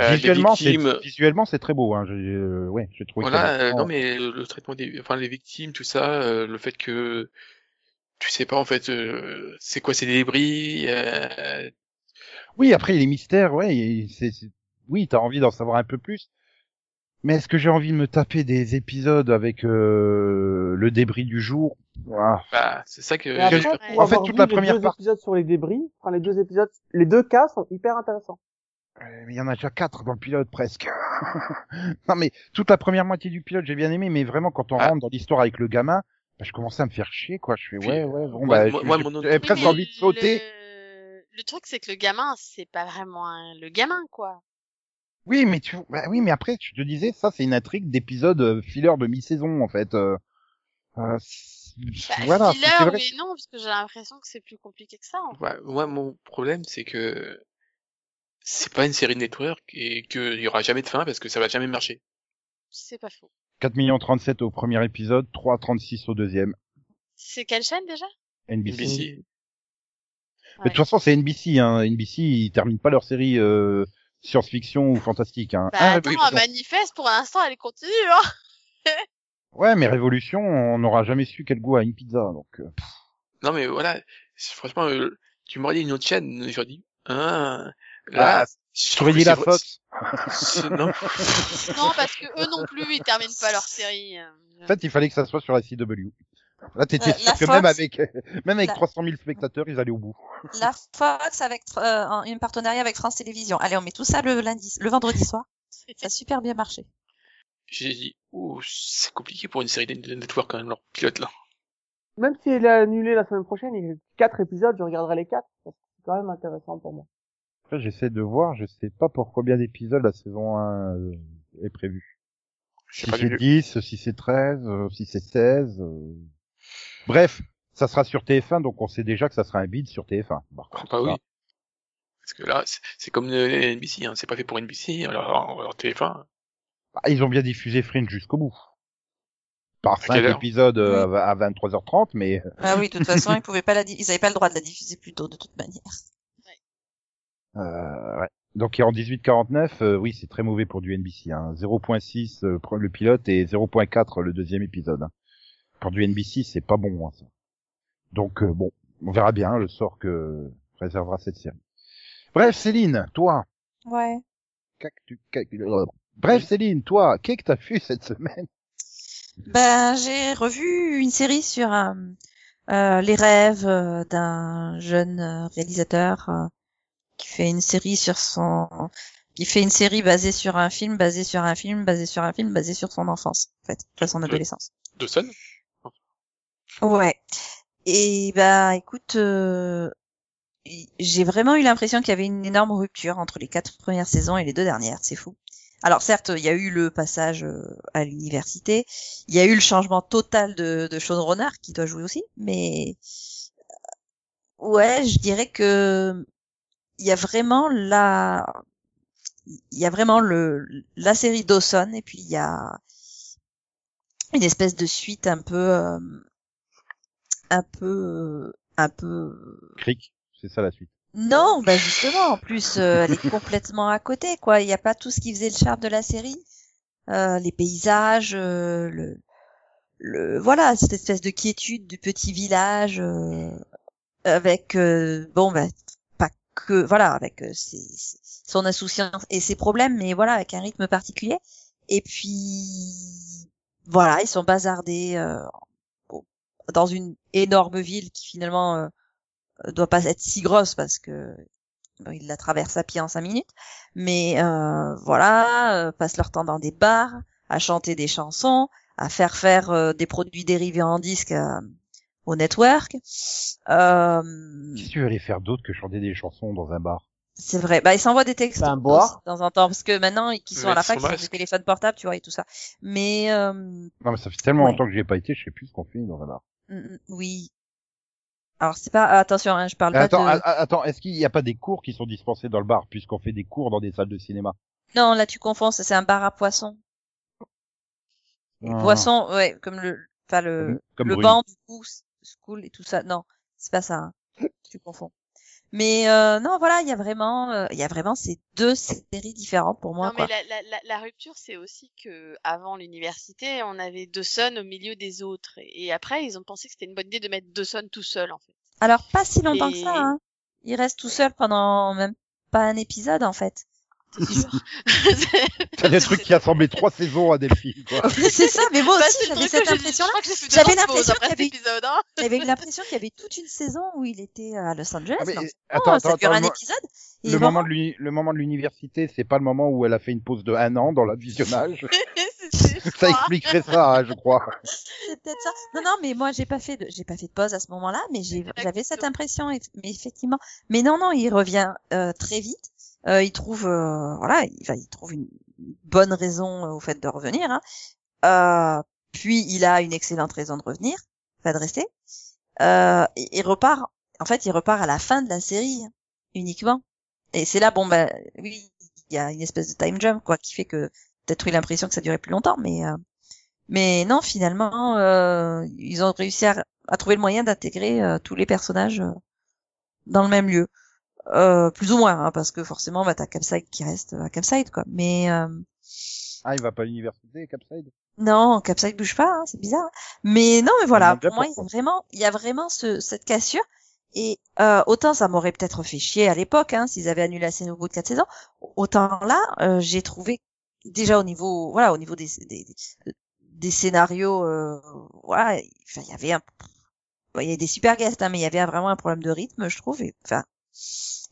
S5: euh, des
S1: visuellement
S5: victimes.
S1: visuellement c'est très beau hein. Euh, ouais j'ai trouvé.
S5: Voilà,
S1: ça
S5: non mais le, le traitement des, enfin les victimes, tout ça, le fait que tu sais pas en fait, euh, c'est quoi ces débris, euh,
S1: Oui, après les mystères, ouais, c'est- oui, t'as envie d'en savoir un peu plus. Mais est-ce que j'ai envie de me taper des épisodes avec euh, le débris du jour? Ah,
S5: Bah, c'est ça que
S6: après,
S3: Ouais.
S1: En fait, toute la
S6: les
S1: première
S6: deux
S1: partie-
S6: épisodes sur les débris, enfin les deux épisodes, les deux cas sont hyper intéressants.
S1: euh, mais il y en a déjà quatre dans le pilote presque. [laughs] non mais toute la première moitié du pilote j'ai bien aimé, mais vraiment quand on
S5: Ah.
S1: rentre dans l'histoire avec le gamin, bah, je commençais à me faire chier quoi. Je fais
S5: Puis,
S1: ouais ouais bon
S5: moi-
S1: bah
S5: moi-
S1: je-
S5: mon
S1: j'avais presque
S3: mais
S1: envie de sauter.
S3: Le... le truc, c'est que le gamin, c'est pas vraiment un- le gamin, quoi.
S1: Oui, mais tu, bah oui, mais après, je te disais, ça, c'est une intrigue d'épisode euh, filler de mi-saison, en fait. Euh, euh, c'est-
S3: Bah,
S1: voilà,
S3: filler,
S1: c'est vrai.
S3: et non, parce que j'ai l'impression que c'est plus compliqué que ça. en fait.
S5: Ouais, moi, mon problème, c'est que c'est pas une série de network et qu'il y aura jamais de fin parce que ça va jamais marcher.
S3: C'est pas faux.
S1: 4 millions 37 au premier épisode, 3,36 au deuxième.
S3: C'est quelle chaîne déjà?
S1: NBC.
S5: NBC.
S1: Mais de toute façon, c'est NBC, hein. NBC, ils terminent pas leur série euh, science-fiction ou fantastique, hein.
S3: Bah
S1: Ah,
S3: attends,
S1: oui,
S3: un manifeste pour l'instant, elle continue, hein. [laughs]
S1: Ouais, mais Révolution, on n'aura jamais su quel goût a une pizza, donc. euh.
S5: Non, mais voilà, franchement, euh, tu m'aurais dit une autre chaîne, j'aurais dit, ah, là,
S1: Ah,
S5: je
S1: dit la Fox.
S5: Non,
S3: Non, parce que eux non plus, ils terminent pas leur série. euh.
S1: En fait, il fallait que ça soit sur la CW. Là, t'étais
S2: Euh,
S1: sûr
S2: la
S1: que même
S2: Fox-
S1: avec, [laughs] même avec
S2: la-
S1: 300 000 spectateurs, ils allaient au bout.
S2: La Fox avec euh, un une partenariat avec France Télévisions. Allez, on met tout ça le lundi, le vendredi soir. [laughs] Ça a super bien marché.
S5: j'ai dit, ouh, c'est compliqué pour une série de network quand même, leur pilote là.
S6: Même si elle est annulée la semaine prochaine, il y a quatre épisodes, je regarderai les quatre. C'est quand même intéressant pour moi.
S1: Après, j'essaie de voir, je sais pas pour combien d'épisodes la saison 1 euh, est prévue. Si
S5: pas
S1: c'est
S5: vu.
S1: 10, si c'est 13, euh, si c'est 16. Euh. Bref, ça sera sur TF1, donc on sait déjà que ça sera un bid sur TF1. Par
S5: Ah, bah oui. Parce que là, c'est- comme le NBC, hein, c'est pas fait pour NBC, alors, alors TF1.
S1: bah, ils ont bien diffusé Fringe jusqu'au bout. Par
S5: À quelle
S1: 5
S5: heure
S1: épisodes euh, à 23h30, mais
S2: Ah oui, de toute façon, [laughs] ils pouvaient pas la, ils avaient pas le droit de la diffuser plus tôt de toute manière.
S1: euh, ouais. Donc en 1849, euh, oui, c'est très mauvais pour du NBC. Hein. 0.6 euh, pour le pilote et 0.4 le deuxième épisode. hein. Pour du NBC, c'est pas bon. Hein, ça. Donc euh, bon, on verra bien le sort que réservera cette série. Bref, Céline, toi,
S2: Ouais.
S1: qu'as- bref, Céline, toi, qu'est-ce que t'as fait [laughs] cette semaine?
S2: Ben, j'ai revu une série sur euh, euh, les rêves euh, d'un jeune euh, réalisateur euh, qui fait une série sur son, qui fait une série basée sur un film, basée sur un film, basée sur un film, basée sur son enfance, en fait, sur son adolescence.
S5: Dawson?
S2: Ouais. Et bah écoute, euh, j'ai vraiment eu l'impression qu'il y avait une énorme rupture entre les quatre premières saisons et les deux dernières. C'est fou. Alors certes, il y a eu le passage euh, à l'université, il y a eu le changement total de, de showrunner qui doit jouer aussi, mais euh, ouais, je dirais que il y a vraiment la, il y a vraiment le la série Dawson et puis il y a une espèce de suite un peu un peu un peu
S1: Cric, c'est ça la suite.
S2: non bah justement en plus euh, elle est complètement à côté quoi. Il n'y a pas tout ce qui faisait le charme de la série. Euh, les paysages euh, le le voilà cette espèce de quiétude du petit village euh, avec euh, bon bah pas que voilà avec euh, ses- ses- son insouciance et ses problèmes mais voilà avec un rythme particulier. Et puis voilà ils sont bazardés euh, dans une énorme ville qui finalement euh, doit pas être si grosse parce que bon, ils la traversent à pied en cinq minutes mais euh, voilà euh, passent leur temps dans des bars à chanter des chansons à faire faire euh, des produits dérivés en disque euh, au network euh,
S1: Qu'est-ce que tu veux aller faire d'autre que chanter des chansons dans un bar
S2: c'est vrai. Bah, ils s'envoient des textes
S6: Ben, boire.
S2: de temps en temps, parce que maintenant, ils qui sont à la fac, ils ont des téléphones portables, tu vois, et tout ça. Mais, euh,
S1: Non, mais ça fait tellement
S2: Ouais.
S1: longtemps que j'y ai pas été, je sais plus ce qu'on fait dans un bar.
S2: Mm, mm, oui. Alors, c'est pas, attention, hein, je parle
S1: Attends,
S2: pas de...
S1: attends, est-ce qu'il n'y a pas des cours qui sont dispensés dans le bar, puisqu'on fait des cours dans des salles de cinéma?
S2: Non, là, tu confonds, ça, c'est un bar à poissons.
S1: Ah.
S2: Poisson, ouais, comme le, enfin, le,
S1: Comme
S2: le banc, du coup, school et tout ça. Non, c'est pas ça, hein. tu confonds. Mais, euh, non, voilà, il y a vraiment, euh, il y a vraiment ces deux séries différentes pour moi,
S3: non,
S2: quoi.
S3: mais la, la, la, la rupture, c'est aussi que avant l'université, on avait Dawson au milieu des autres. Et, et après, ils ont pensé que c'était une bonne idée de mettre Dawson tout seul, en fait.
S2: Alors, pas si longtemps que ça, hein. Il reste tout seul pendant même pas un épisode, en fait. [laughs]
S1: T'as des trucs qui a semblé trois saisons à Delphine, quoi. [laughs]
S2: c'est ça, mais moi
S3: Bah,
S2: aussi
S3: c'est
S2: j'avais cette impression-là. J'avais l'impression qu'il y
S3: hein.
S2: J'avais l'impression qu'il y avait toute une saison où il était à Los Angeles.
S1: Ah, mais,
S2: non,
S1: attends,
S2: non, ça
S1: attends,
S2: dure
S1: attends,
S2: un épisode.
S1: Le
S2: vraiment,
S1: moment de le moment de l'université, c'est pas le moment où elle a fait une pause de un an dans le visionnage. [laughs] Ça expliquerait ça, hein, je crois.
S2: c'est peut-être ça. Non, non, mais moi j'ai pas fait de, j'ai pas fait de pause à ce moment-là, mais j'avais cette impression, mais effectivement. Mais non, non, il revient euh, très vite. Euh, il trouve, euh, voilà, il, il trouve une bonne raison euh, au fait de revenir. Hein. Puis il a une excellente raison de revenir, pas de rester. Il, il repart. En fait, il repart à la fin de la série uniquement. Et c'est là, bon, ben, oui, il y a une espèce de time jump quoi, qui fait que peut-être eu l'impression que ça durait plus longtemps, mais euh, mais non, finalement, euh, ils ont réussi à, trouver le moyen d'intégrer tous les personnages dans le même lieu. Euh, plus ou moins, hein, parce que forcément, bah, t'as Capside qui reste à Capside, quoi. Mais euh,
S1: Ah, il va pas à l'université, Capside?
S2: Non, Capside bouge pas, hein, c'est bizarre. Mais non, mais voilà, pour moi, il y a vraiment, il y a vraiment ce, cette cassure. Et euh, autant ça m'aurait peut-être fait chier à l'époque, hein, s'ils avaient annulé la scène au bout de quatre saisons. Autant là, euh, j'ai trouvé déjà au niveau, voilà, au niveau des des, des, des scénarios, euh, voilà, il y avait un, il y a des super guests, hein, mais il y avait vraiment un problème de rythme, je trouve, enfin,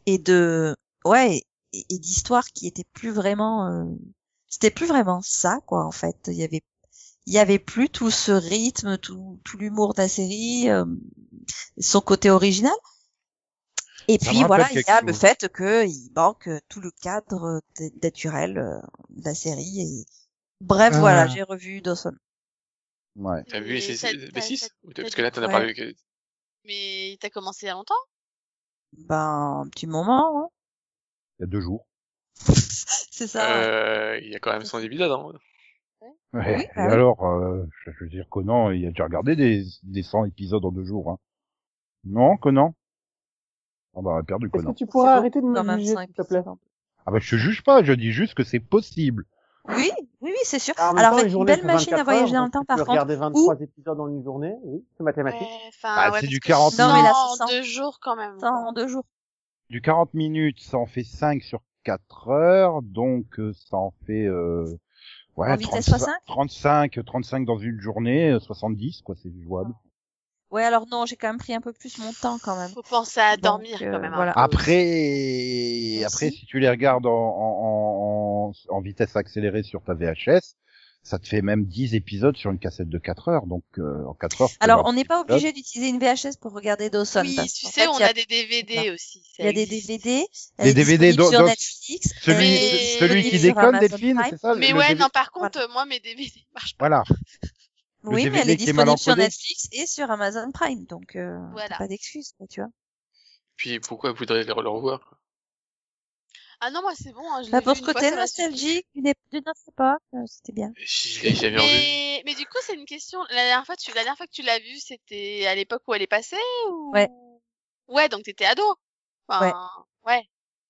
S2: et de, ouais, et, et d'histoire qui était plus vraiment, euh, c'était plus vraiment ça, quoi, en fait. Il y avait il y avait plus tout ce rythme, tout, tout l'humour de la série, euh, son côté original. Et
S1: Ça
S2: puis voilà, il y a le fait que il manque tout le cadre naturel euh, de la série. Et... Bref,
S1: Ah.
S2: voilà, j'ai revu Dawson.
S1: Ouais.
S5: T'as vu les,
S3: Et
S5: six-
S3: t'as-
S5: les
S3: t'as-
S5: six
S3: t'as-
S5: Ou t'as-
S3: t'as
S5: Parce que là, t'en as
S2: Ouais.
S5: parlé que...
S3: Mais t'as commencé il y a longtemps?
S2: Ben, un petit moment, hein.
S1: Il y a deux jours. [laughs]
S2: c'est ça.
S5: Euh, il y a quand même 100 épisodes, hein.
S1: Ouais.
S2: Oui,
S1: Et
S2: bah
S1: alors, euh, je je veux dire, Conan, il a déjà regardé des, des 100 épisodes en deux jours. Hein. Non, Conan? On va perdu
S6: Est-ce que
S1: Conan.
S6: tu pourrais
S2: C'est
S6: arrêter de me juger,
S2: cinq
S6: s'il te plaît?
S1: Ah bah je te juge pas, je dis juste que c'est possible.
S2: Oui, oui, oui, c'est sûr.
S6: Même
S2: Alors
S6: temps,
S2: avec
S6: une
S2: une belle machine à
S6: 24
S2: voyager
S6: heures,
S2: dans le temps,
S6: tu
S2: par
S6: peux
S2: contre.
S6: regarder 23 épisodes en une journée, oui, c'est mathématique.
S3: Ouais, enfin,
S1: Bah,
S3: ouais,
S1: c'est du
S3: que
S1: 40
S2: Non, mais là,
S3: en deux jours quand même.
S2: Ça, en deux jours.
S1: Du 40 minutes, ça en fait 5 sur 4 heures, donc euh, ça en fait euh, ouais,
S2: En vitesse
S1: 35,
S2: 65?
S1: 35, 35 dans une journée, euh, 70 quoi, c'est jouable.
S2: Ouais, alors non, j'ai quand même pris un peu plus mon temps quand même.
S3: Faut penser à
S2: Donc,
S3: dormir
S2: euh,
S3: quand même. un
S2: voilà.
S1: Après,
S2: Aussi.
S1: après si tu les regardes en, en, en, en vitesse accélérée sur ta VHS, ça te fait même 10 épisodes sur une cassette de 4 heures, donc euh, en 4 heures.
S2: Alors, on n'est pas obligé d'utiliser une VHS pour regarder Dawson.
S3: Oui,
S2: parce
S3: tu sais,
S2: fait,
S3: on
S2: a,
S3: a des DVD aussi.
S2: il y a des. DVD.
S1: Des DVD
S2: sur Netflix.
S1: Celui, celui qui déconne, Delphine, c'est ça
S3: Mais ouais,
S1: DVD
S3: non, par contre,
S2: Voilà.
S3: euh, moi, mes DVD marchent pas.
S1: Voilà. [laughs] Le
S2: Oui, mais elle est disponible sur. Netflix et sur Amazon Prime, donc euh,
S3: Voilà.
S2: pas d'excuses, quoi, tu vois.
S5: Puis pourquoi vous voudrez le, revoir?
S3: Ah non, moi, c'est bon. Hein, je l'ai
S2: Bah,
S3: vu
S2: pour ce côté nostalgique d'une autre époque, c'était bien.
S5: Je l'ai jamais.
S3: Mais, mais du coup, c'est une question. La dernière fois, tu, la dernière fois que tu l'as vue, c'était à l'époque où elle est passée ou
S2: Ouais.
S3: Ouais, donc t'étais ado. Enfin, ouais.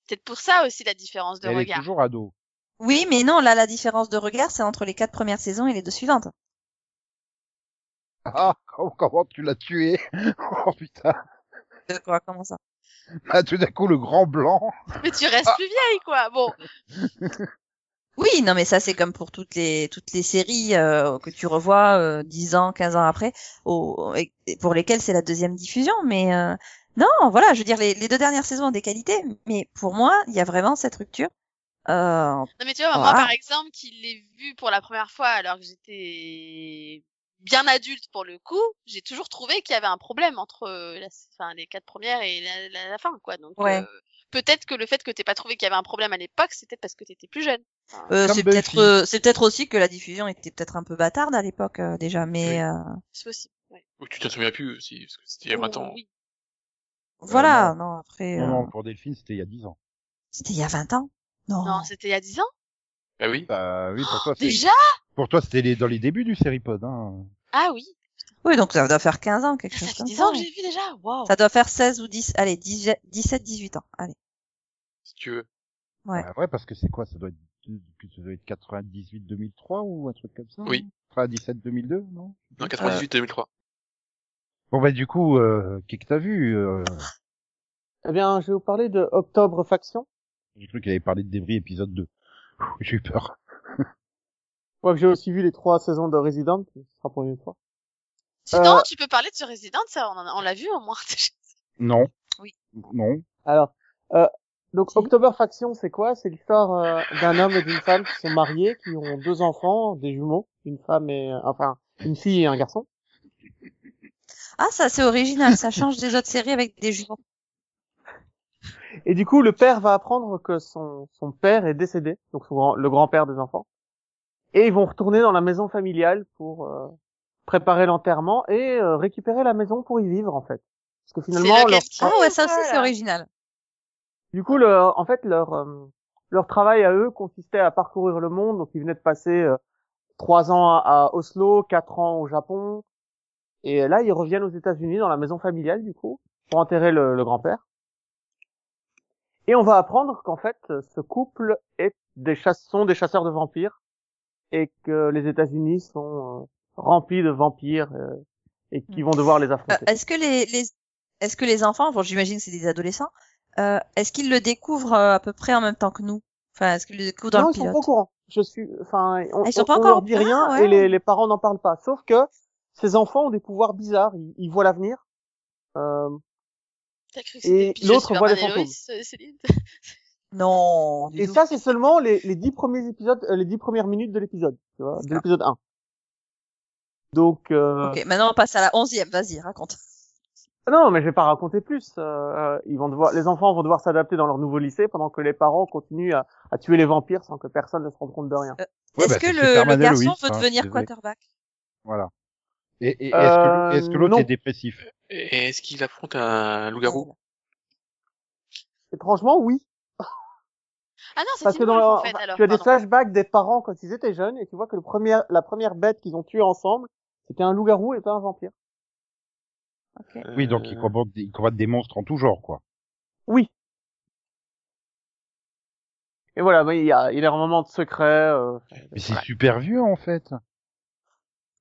S3: Peut-être pour ça aussi la différence de
S1: Elle est
S3: regard.
S1: toujours ado.
S2: Oui, mais non, là, la différence de regard, c'est entre les quatre premières saisons et les deux suivantes. [laughs]
S1: Ah, comment, comment tu l'as tué? [laughs] Oh putain.
S2: De quoi, comment ça?
S1: Ah, tout d'un coup, le grand blanc.
S3: Mais tu restes
S1: Ah.
S3: plus vieille, quoi. Bon, [laughs]
S2: Oui, non, mais ça, c'est comme pour toutes les toutes les séries euh, que tu revois euh, 10 ans, 15 ans après, au, et- et pour lesquelles c'est la deuxième diffusion. Mais euh, non, voilà, je veux dire, les, les deux dernières saisons ont des qualités, mais pour moi, il y a vraiment cette rupture. Euh,
S3: non mais tu vois, moi par exemple, qui l'ai vue pour la première fois alors que j'étais bien adulte pour le coup, j'ai toujours trouvé qu'il y avait un problème entre euh, la, enfin, les quatre premières et la, la, la fin, quoi. Donc
S2: Ouais.
S3: euh, peut-être que le fait que t'aies pas trouvé qu'il y avait un problème à l'époque, peut-être parce que t'étais plus jeune. Enfin,
S2: euh, c'est peut-être euh, c'est peut-être aussi que la diffusion était peut-être un peu bâtarde à l'époque euh, déjà, mais
S5: Oui.
S2: euh,
S3: c'est possible. Ouais.
S5: Ou tu t'en souviens plus aussi, parce que c'était il y a 20 ans.
S3: Oui.
S2: voilà. Non, après,
S1: Non, non, pour Delphine, c'était il y a 10 ans.
S2: c'était il y a 20 ans. Non.
S3: Non, c'était il y a 10 ans.
S5: Bah oui.
S1: Bah oui, pour toi, c'est,
S3: Déjà?
S1: pour toi, c'était les- dans les débuts du Seripod, hein.
S3: Ah oui.
S2: Oui, donc ça doit faire 15 ans, quelque
S3: Ça
S2: chose
S3: fait
S2: comme
S3: 10
S2: ça.
S3: ans que j'ai vu déjà? Waouh.
S2: Ça doit faire 16 ou 10, allez, 10 17, 18 ans. Allez.
S5: Si tu veux.
S2: Ouais.
S1: Bah ouais, parce que c'est quoi, ça doit être, ça doit être 98, 2003 ou un truc comme ça?
S5: Oui.
S1: 97, 2002, non?
S5: Non, 98, 2003.
S1: Bon bah du coup, euh, qui que t'as vu euh...
S6: Eh bien, je vais vous parler de Octobre Faction.
S1: J'ai cru qu'il avait parlé de débris épisode 2. J'ai eu peur. [laughs]
S6: Moi, que j'ai aussi vu les trois saisons de Resident, ce sera pour une fois.
S3: Sinon,
S6: Euh,
S3: tu peux parler de ce Resident, ça, on, l'a vu au moins. [laughs]
S1: Non.
S2: Oui.
S1: Non.
S6: Alors, euh, donc
S2: Si.
S6: October Faction, c'est quoi? C'est l'histoire euh, d'un homme et d'une femme qui sont mariés, qui ont deux enfants, des jumeaux, une femme et enfin une fille et un garçon.
S2: Ah, ça, c'est original. Ça change des autres séries avec des jumeaux.
S6: Et du coup, le père va apprendre que son son père est décédé, donc son grand- le grand-père des enfants. Et ils vont retourner dans la maison familiale pour euh, préparer l'enterrement et euh, récupérer la maison pour y vivre en fait. Parce que finalement, leur,
S3: qui-
S2: Ah ouais, ça aussi, c'est original.
S6: Du coup, le, en fait, leur euh, leur travail à eux consistait à parcourir le monde. Donc, ils venaient de passer euh, trois ans à, à Oslo, quatre ans au Japon, et là, ils reviennent aux États-Unis dans la maison familiale, du coup, pour enterrer le, le grand-père. Et on va apprendre qu'en fait, ce couple est des sont des chasseurs de vampires et que les États-Unis sont euh, remplis de vampires euh, et qui vont devoir les
S2: Euh,
S6: affronter.
S2: est-ce que les, les est-ce que les enfants, bon, j'imagine que c'est des adolescents, euh, est-ce qu'ils le découvrent à peu près en même temps que nous? Enfin, est-ce qu'ils le découvrent dans
S6: non,
S2: le
S6: ils sont
S2: pilote?
S6: pas au courant. Je suis, enfin, on,
S2: Ah, ils sont
S6: on-
S2: pas
S6: on leur dit
S2: courant,
S6: rien
S2: ouais.
S6: et les, les parents n'en parlent pas. Sauf que ces enfants ont des pouvoirs bizarres. Ils, ils voient l'avenir. Euh,
S3: T'as cru que
S6: Et l'autre voit les fantômes.
S3: Euh, Céline [laughs]
S2: Non.
S6: et
S2: tout.
S6: ça, c'est seulement les, les dix premiers épisodes, euh, les dix premières minutes de l'épisode, tu vois, de
S2: Ah.
S6: l'épisode 1. Donc, euh...
S2: Ok, maintenant on passe à la onzième. Vas-y, raconte.
S6: non, mais je vais pas raconter plus. Euh, euh, ils vont devoir, les enfants vont devoir s'adapter dans leur nouveau lycée pendant que les parents continuent à, à tuer les vampires sans que personne ne se rende compte de rien.
S1: Ouais,
S2: est-ce
S1: bah,
S2: que le, garçon veut
S1: hein,
S2: devenir quarterback?
S1: Voilà. Et, et
S6: Euh,
S1: est-ce que, est-ce que l'autre
S6: non.
S1: est dépressif?
S5: Et est-ce qu'il affronte un loup-garou?
S6: Étrangement, oui.
S3: Ah non, c'est
S6: Parce que dans
S3: en fait,
S6: enfin,
S3: alors.
S6: tu as des flashbacks des parents quand ils étaient jeunes et tu vois que le premier, la première bête qu'ils ont tuée ensemble, c'était un loup-garou et pas un vampire.
S1: Oui, donc il
S5: Euh,
S1: combattent, il combattent des monstres en tout genre, quoi.
S6: Oui. Et voilà, mais il y a, il y a un moment de secret. Euh,
S1: Mais c'est super vieux, en fait.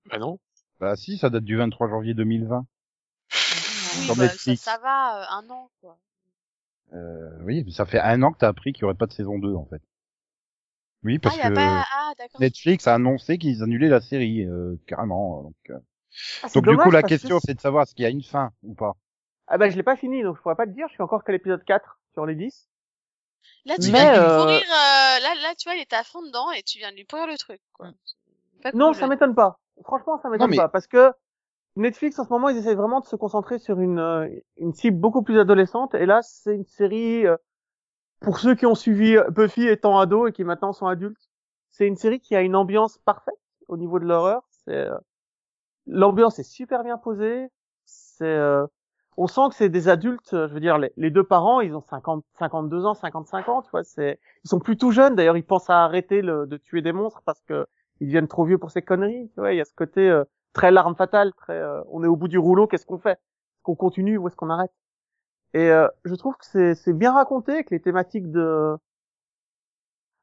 S5: Bah non.
S1: Bah si, ça date du 23 janvier 2020.
S3: Oui,
S1: sur
S3: bah, ça,
S1: Netflix.
S3: ça va, euh, un an, quoi.
S1: Euh, oui, mais ça fait un an que t'as appris qu'il y aurait pas de saison 2, en fait. Oui, parce
S3: ah, a
S1: que
S3: pas, ah.
S1: Netflix a annoncé qu'ils annulaient la série, euh, carrément. Donc, euh.
S6: ah,
S1: donc du coup, la
S6: parce que
S1: question, c'est de savoir est-ce qu'il y a une fin ou pas.
S6: Ah bah je l'ai pas fini, donc je pourrais pas te dire. Je suis encore qu'à l'épisode 4 sur les 10.
S3: Là, tu
S6: Mais,
S3: viens de lui
S6: euh,
S3: pourrir, euh, là, là, tu vois, il était à fond dedans et tu viens de lui pourrir le truc, quoi. Pas
S6: Non, ça m'étonne pas. Franchement, ça m'étonne
S1: mais-
S6: pas parce que Netflix en ce moment, ils essaient vraiment de se concentrer sur une euh, une cible beaucoup plus adolescente. Et là, c'est une série euh, pour ceux qui ont suivi euh, Buffy étant ado et qui maintenant sont adultes. C'est une série qui a une ambiance parfaite au niveau de l'horreur. C'est l'ambiance est super bien posée. C'est on sent que c'est des adultes. Je veux dire, les, les deux parents, ils ont 50, 52 ans, 55 ans. Tu vois, c'est ils sont plutôt jeunes. D'ailleurs, ils pensent à arrêter le, de tuer des monstres parce que ils deviennent trop vieux pour ces conneries. Tu il y a ce côté euh, très larme fatale, très euh, on est au bout du rouleau, qu'est-ce qu'on fait? Est-ce qu'on continue ou est-ce qu'on arrête? Et euh, je trouve que c'est bien raconté, que les thématiques de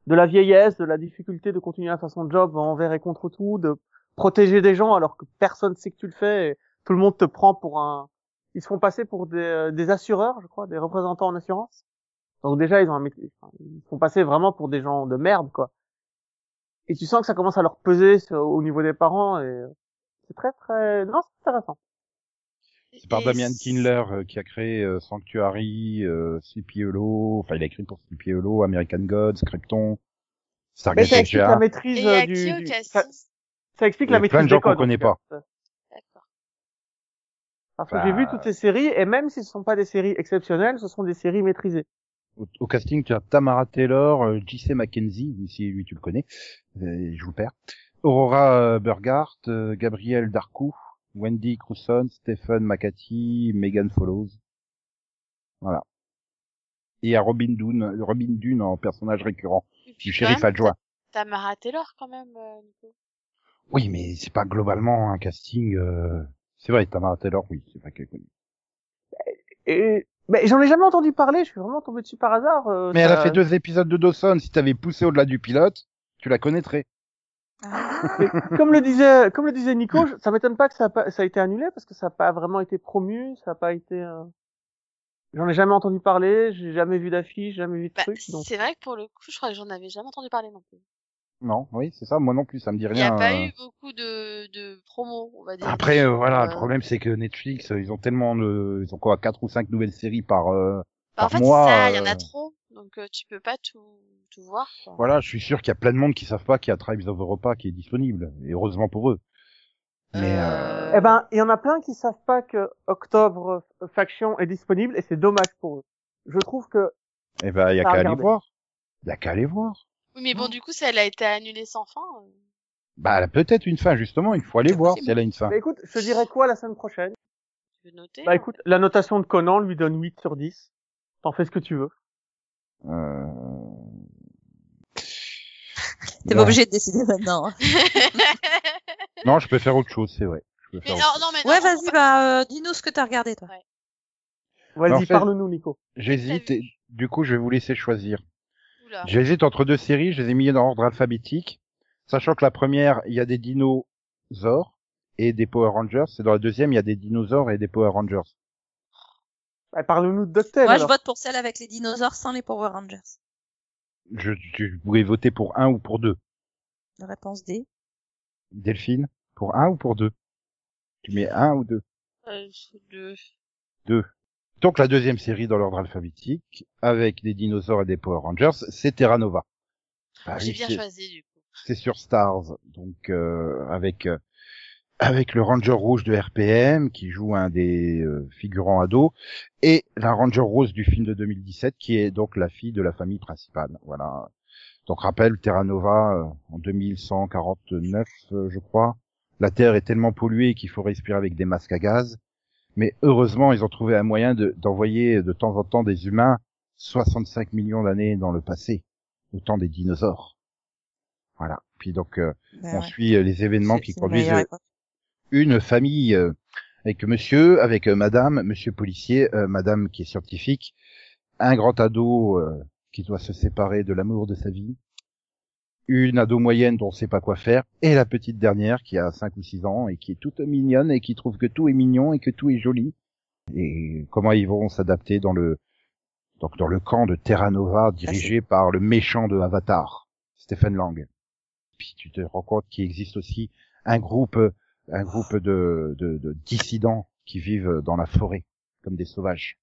S6: de la vieillesse, de la difficulté de continuer à faire son job envers et contre tout, de protéger des gens alors que personne sait que tu le fais, et tout le monde te prend pour un ils se font passer pour des, euh, des assureurs, je crois, des représentants en assurance. Donc déjà ils ont un métier, ils se font passer vraiment pour des gens de merde quoi et tu sens que ça commence à leur peser sur- au niveau des parents et euh, c'est très très non c'est intéressant.
S1: C'est par
S3: Et
S1: Damian Kindler euh, qui a créé euh, Sanctuary, euh, Sleepy Hollow, enfin il a écrit pour Sleepy Hollow, American Gods, Krypton,
S6: mais ça explique la maîtrise euh, du, du- ça, ça explique la
S1: plein
S6: maîtrise
S1: de gens qu'on connaît pas.
S3: D'accord.
S6: parce que
S1: Bah,
S6: j'ai vu toutes ces séries et même si ce sont pas des séries exceptionnelles ce sont des séries maîtrisées
S1: Au, au casting, tu as Tamara Taylor, euh, J.C. Mackenzie, oui, si lui tu le connais, euh, je vous le perds. Aurora euh, Burghardt, Gabriel Darcou, Wendy Crewson, Stephen McCarthy, Megan Follows. Voilà. Et à Robin Dune, Robin Dune en personnage récurrent
S3: Et puis
S1: du shérif adjoint.
S3: T'as Mara Taylor quand même, Nico.
S1: Oui, mais c'est pas globalement un casting. euh, C'est vrai, Tamara Taylor, oui, c'est pas qu'elle connaît.
S6: et mais j'en ai jamais entendu parler je suis vraiment tombé dessus par hasard euh,
S1: Mais elle a fait deux épisodes de Dawson. Si t'avais poussé au-delà du pilote, tu la connaîtrais.
S2: Ah,
S6: Mais comme le disait comme le disait Nico je- ça m'étonne pas que ça a, pas, ça a été annulé parce que ça a pas vraiment été promu ça a pas été euh, J'en ai jamais entendu parler, j'ai jamais vu d'affiche, jamais vu de
S3: Bah,
S6: truc, donc.
S3: c'est vrai que pour le coup, je crois que j'en avais jamais entendu parler non plus.
S1: Non, oui, c'est ça. Moi non plus, ça me dit
S3: Il n'y a
S1: rien.
S3: pas
S1: euh.
S3: eu beaucoup de, de promos, on va dire.
S1: Après, euh, voilà, le
S3: Euh,
S1: problème c'est que Netflix, euh, ils ont tellement de, ils ont quoi, quatre ou cinq nouvelles séries par. euh,
S3: bah, en
S1: par
S3: fait,
S1: mois,
S3: c'est ça, il y en a trop, donc euh, tu peux pas tout, tout voir. Quoi.
S1: Voilà, je suis sûr qu'il y a plein de monde qui savent pas qu'il y a Tribes of Europa qui est disponible, et heureusement pour eux. Mais euh,
S6: Eh ben, il y en a plein qui savent pas que Octobre Faction est disponible et c'est dommage pour eux. Je trouve que
S1: eh ben, il y a qu'à aller voir. Il y a qu'à aller voir.
S3: Oui, mais bon, du coup, si elle a été annulée sans fin. euh,
S1: Bah, elle a peut-être une fin justement. Il faut aller voir
S2: possible.
S1: si elle a une fin.
S6: Bah, écoute, je te dirais quoi la semaine prochaine?
S3: Tu veux noter
S6: Bah écoute, la notation de Conan lui donne 8 sur 10. T'en fais ce que tu veux.
S1: Euh...
S2: T'es pas obligé de décider maintenant. hein. [laughs]
S1: Non, je peux faire autre chose, c'est vrai. Je peux
S3: mais
S1: faire
S3: non,
S1: autre
S3: non, mais non,
S2: Ouais, vas-y,
S3: va-
S2: bah, euh, dis-nous ce que t'as regardé, toi.
S6: Vas-y,
S1: en fait-
S6: parle-nous, Nico.
S1: J'hésite et du coup, je vais vous laisser choisir.
S3: Oula.
S1: J'hésite entre deux séries, je les ai mis dans ordre alphabétique, sachant que la première, il y a des dinosaures et des Power Rangers, et dans la deuxième, il y a des dinosaures et des Power Rangers.
S6: Bah, parle-nous de DuckTales
S2: Moi, je vote pour celle avec les dinosaures sans les Power Rangers.
S1: Je, je pouvais voter pour un ou pour deux.
S2: La réponse D.
S1: Delphine, pour un ou pour deux? Tu mets un ou deux?
S3: Euh, deux.
S1: Deux. Donc la deuxième série dans l'ordre alphabétique, avec des dinosaures et des Power Rangers, c'est Terra Nova. Bah
S3: J'ai bien
S1: c'est-
S3: choisi, du coup.
S1: c'est sur Stars, donc euh, avec euh, avec le Ranger rouge de RPM qui joue un des euh, figurants ados et la Ranger rose du film de 2017 qui est donc la fille de la famille principale. Voilà. Donc rappel Terra Nova euh, en 2149 euh, je crois. La Terre est tellement polluée qu'il faut respirer avec des masques à gaz. Mais heureusement, ils ont trouvé un moyen de- d'envoyer de temps en temps des humains 65 millions d'années dans le passé, au temps des dinosaures. Voilà. Puis donc, euh,
S2: Ben
S1: on
S2: ouais.
S1: suit euh, les événements qui conduisent euh, une famille euh, avec monsieur, avec euh, madame, monsieur policier, euh, madame qui est scientifique, un grand ado euh, qui doit se séparer de l'amour de sa vie, une ado moyenne dont on sait pas quoi faire, et la petite dernière qui a 5 ou 6 ans et qui est toute mignonne et qui trouve que tout est mignon et que tout est joli. Et comment ils vont s'adapter dans le donc dans le camp de Terra Nova dirigé par le méchant de Avatar, Stephen Lang. Puis tu te rends compte qu'il existe aussi un groupe un groupe de, de, de dissidents qui vivent dans la forêt comme des sauvages.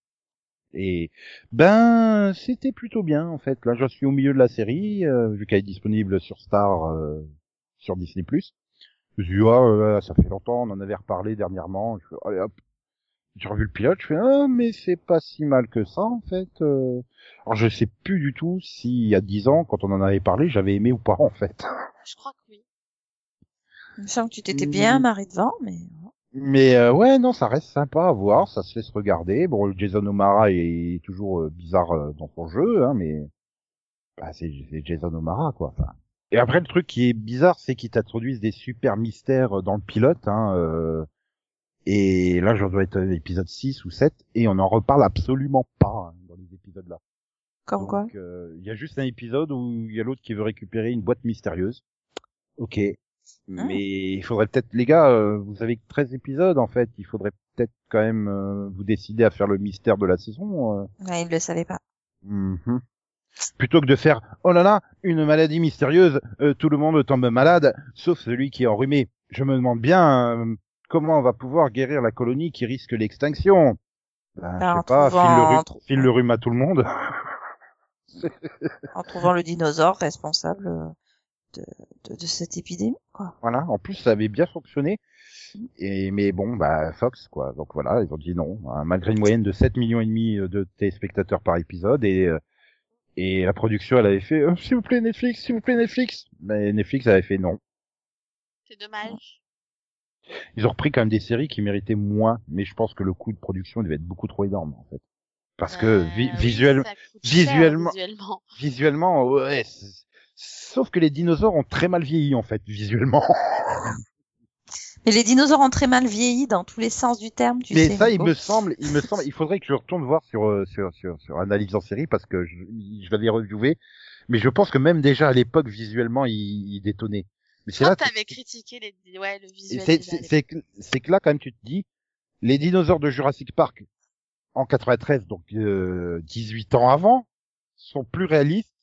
S1: Et ben c'était plutôt bien en fait. Là je suis au milieu de la série euh, vu qu'elle est disponible sur Star euh, sur Disney+. Je me suis dit, ah, euh, ça fait longtemps, on en avait reparlé dernièrement. Je fais, allez hop. J'ai revu le pilote, je fais ah mais c'est pas si mal que ça en fait. euh. Alors je sais plus du tout s'il y a dix ans, quand on en avait parlé, j'avais aimé ou pas en fait.
S3: Je crois que oui.
S2: Il me semble que tu t'étais bien
S1: Mm.
S2: marré devant, mais
S1: Mais euh, ouais, non, ça reste sympa à voir, ça se laisse regarder. Bon, Jason O'Mara est toujours euh, bizarre euh, dans son jeu, hein, mais bah, c'est Jason O'Mara, quoi. Enfin. Et après, le truc qui est bizarre, c'est qu'ils t'introduisent des super mystères dans le pilote. Hein, euh, et là, je dois être à l'épisode 6 ou 7, et on n'en reparle absolument pas hein, dans les épisodes là.
S2: comme quoi.
S1: Euh, il y a juste un épisode où il y a l'autre qui veut récupérer une boîte mystérieuse. Ok. Mais il faudrait peut-être, les gars, euh, vous avez que 13 épisodes en fait. Il faudrait peut-être quand même euh, vous décider à faire le mystère de la saison. euh.
S2: Ouais, il le savait pas.
S1: Mhm. Plutôt que de faire, oh là là, une maladie mystérieuse, euh, tout le monde tombe malade, sauf celui qui est enrhumé. Je me demande bien euh, comment on va pouvoir guérir la colonie qui risque l'extinction? Ben,
S2: Ben,
S1: je
S2: en
S1: sais pas, file le, rhume, file le rhume à tout le monde. [laughs]
S2: En trouvant le dinosaure responsable euh, de, de, de cette épidémie, quoi.
S1: Voilà, en plus ça avait bien fonctionné. Et mais bon, bah Fox quoi. Donc voilà, ils ont dit non, hein, malgré une moyenne de 7 millions et demi euh, de téléspectateurs par épisode et euh, et la production elle avait fait euh, s'il vous plaît Netflix, s'il vous plaît Netflix. Mais Netflix avait fait non.
S3: C'est dommage.
S1: Ils ont repris quand même des séries qui méritaient moins, mais je pense que le coût de production devait être beaucoup trop énorme en fait. Parce que vi- visuel, visuellement-
S3: visuellement.
S1: visuellement, ouais. Sauf que les dinosaures ont très mal vieilli en fait visuellement.
S2: Mais les dinosaures ont très mal vieilli dans tous les sens du terme, tu
S1: mais
S2: sais.
S1: ça, il me semble, il me semble, il faudrait que je retourne voir sur euh, sur sur, sur analyse en série parce que je, je l'avais reviewé, mais je pense que même déjà à l'époque visuellement, il, il détonnait. Mais c'est là,
S3: que t'avais critiqué les... ouais, le visuel.
S1: c'est c'est que c'est que là quand même tu te dis, les dinosaures de Jurassic Park, en 93, donc euh, 18 ans avant, sont plus réalistes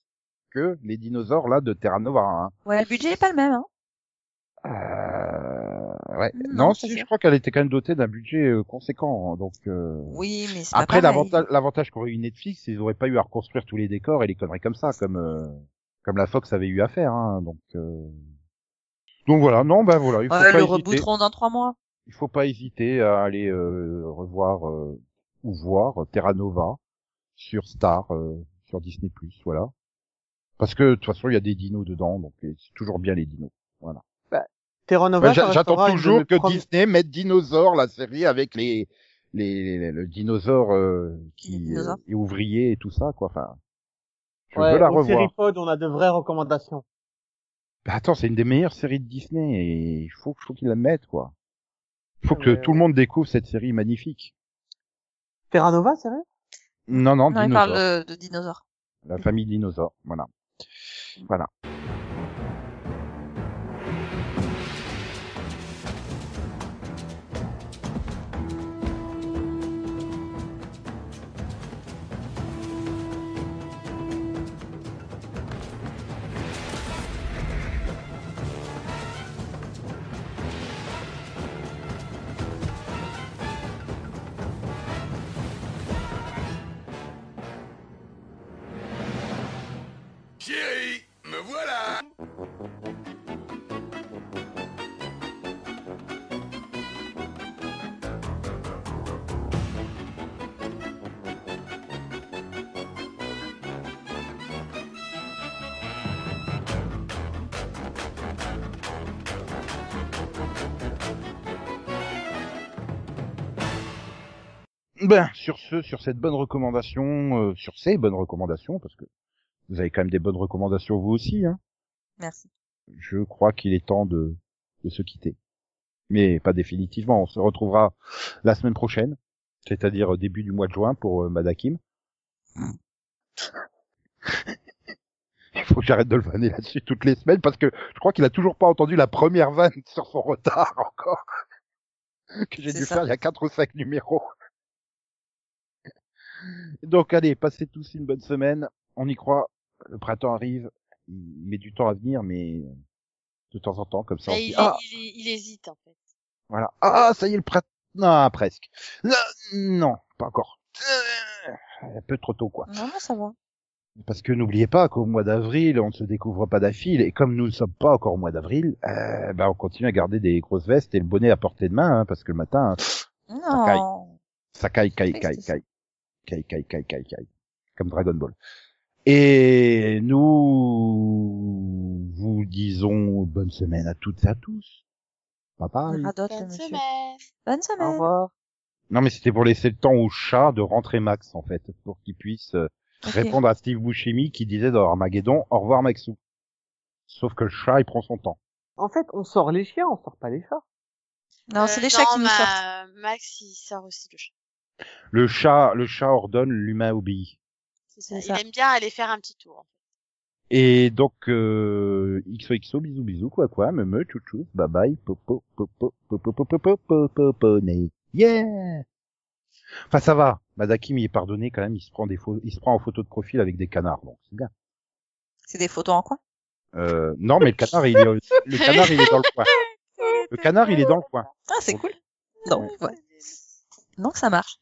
S1: que les dinosaures là de Terra Nova. Hein.
S2: Ouais, le budget est pas le même. Hein.
S1: Euh, ouais.
S2: Non,
S1: si, je crois qu'elle était quand même dotée d'un budget euh, conséquent. hein, Donc euh,
S2: Oui, mais
S1: après l'avantage, l'avantage qu'aurait eu Netflix, ils auraient pas eu à reconstruire tous les décors et les conneries comme ça, comme euh, comme la Fox avait eu à faire. Hein, donc euh, donc voilà. Non, ben voilà. Il faut
S2: Ouais,
S1: pas
S2: le rebooteront dans trois mois.
S1: Il faut pas hésiter à aller euh, revoir euh, ou voir Terra Nova sur Star, euh, sur Disney+. Voilà. Parce que de toute façon, il y a des dinos dedans, donc c'est toujours bien les dinos.
S6: Terra Nova,
S1: Ouais, j'a-
S6: ça
S1: J'attends toujours que Disney mette Dinosaure, la série avec les les, les- le dinosaure euh, qui
S2: dinosaures.
S1: euh, est ouvrier et tout ça quoi. Enfin, je
S6: Ouais,
S1: veux la revoir.
S6: Seripod, on a de vraies recommandations.
S1: Bah, attends, c'est une des meilleures séries de Disney et il faut, faut qu'ils la mettent quoi. Il faut
S6: Ouais,
S1: que
S6: ouais.
S1: tout le monde découvre cette série magnifique.
S6: Terra Nova, sérieux
S1: Non, non,
S2: Non, il parle de, de dinosaures.
S1: La famille dinosaure, voilà. Voilà. Ben, sur ce, sur cette bonne recommandation, euh, sur ces bonnes recommandations, parce que vous avez quand même des bonnes recommandations vous aussi, hein.
S2: Merci.
S1: Je crois qu'il est temps de, de se quitter. Mais pas définitivement. On se retrouvera la semaine prochaine, c'est-à-dire début du mois de juin pour euh, Madakim. [laughs] Il faut que j'arrête de le vanner là-dessus toutes les semaines parce que je crois qu'il a toujours pas entendu la première vanne sur son retard encore. [laughs] que j'ai dû
S2: ça.
S1: faire il y a quatre ou cinq numéros. Donc allez, passez tous une bonne semaine. On y croit. Le printemps arrive. Il met du temps à venir, mais de temps en temps, comme ça. on se
S3: il,
S1: dit, ah,
S3: il- il hésite en fait.
S1: voilà. Ah, ça y est, le printemps. Non, presque. Non, non, pas encore. Euh, Un peu trop tôt, quoi.
S2: Non, ça va.
S1: Parce que n'oubliez pas qu'au mois d'avril, on ne se découvre pas d'affil, et comme nous ne sommes pas encore au mois d'avril, euh, ben on continue à garder des grosses vestes et le bonnet à portée de main, hein, parce que le matin, caille.
S2: Non.
S1: ça caille, caille, caille,
S2: ça.
S1: caille, caille, caille, caille, caille, caille, comme Dragon Ball. Et nous vous disons bonne semaine à toutes et à tous. Bye bye.
S2: Le
S3: Bonne
S2: monsieur.
S3: semaine.
S2: Bonne
S6: Au
S2: semaine.
S6: revoir.
S1: Non, mais c'était pour laisser le temps au chat de rentrer Max, en fait, pour qu'il puisse euh, répondre à Steve Buscemi qui disait dans Armageddon, au revoir Maxou. Sauf que le chat, il prend son temps.
S6: En fait, on sort les chiens, on sort pas les chats.
S2: Non, c'est
S3: Euh,
S2: les chats qui nous sortent.
S3: ma- Max, il sort aussi le chat.
S1: Le chat, le chat ordonne, l'humain obéit.
S3: C'est ça.
S2: C'est
S3: Il aime bien aller faire un petit tour.
S1: Et donc, euh, XOXO, bisous, bisous, quoi, quoi, me me, chouchou, bye bye, popo, popo, popo, popo, popo, popo, né. Yeah! Enfin, ça va. Madakim, il est pardonné quand même, il se prend des photos, il se prend en photo de profil avec des canards, donc c'est bien.
S2: C'est des photos en quoi
S1: Euh, non, mais le canard, il est, le canard, il est dans le coin. Le canard, il est dans le coin.
S2: Ah, c'est cool. Donc, ouais. Donc, ça marche.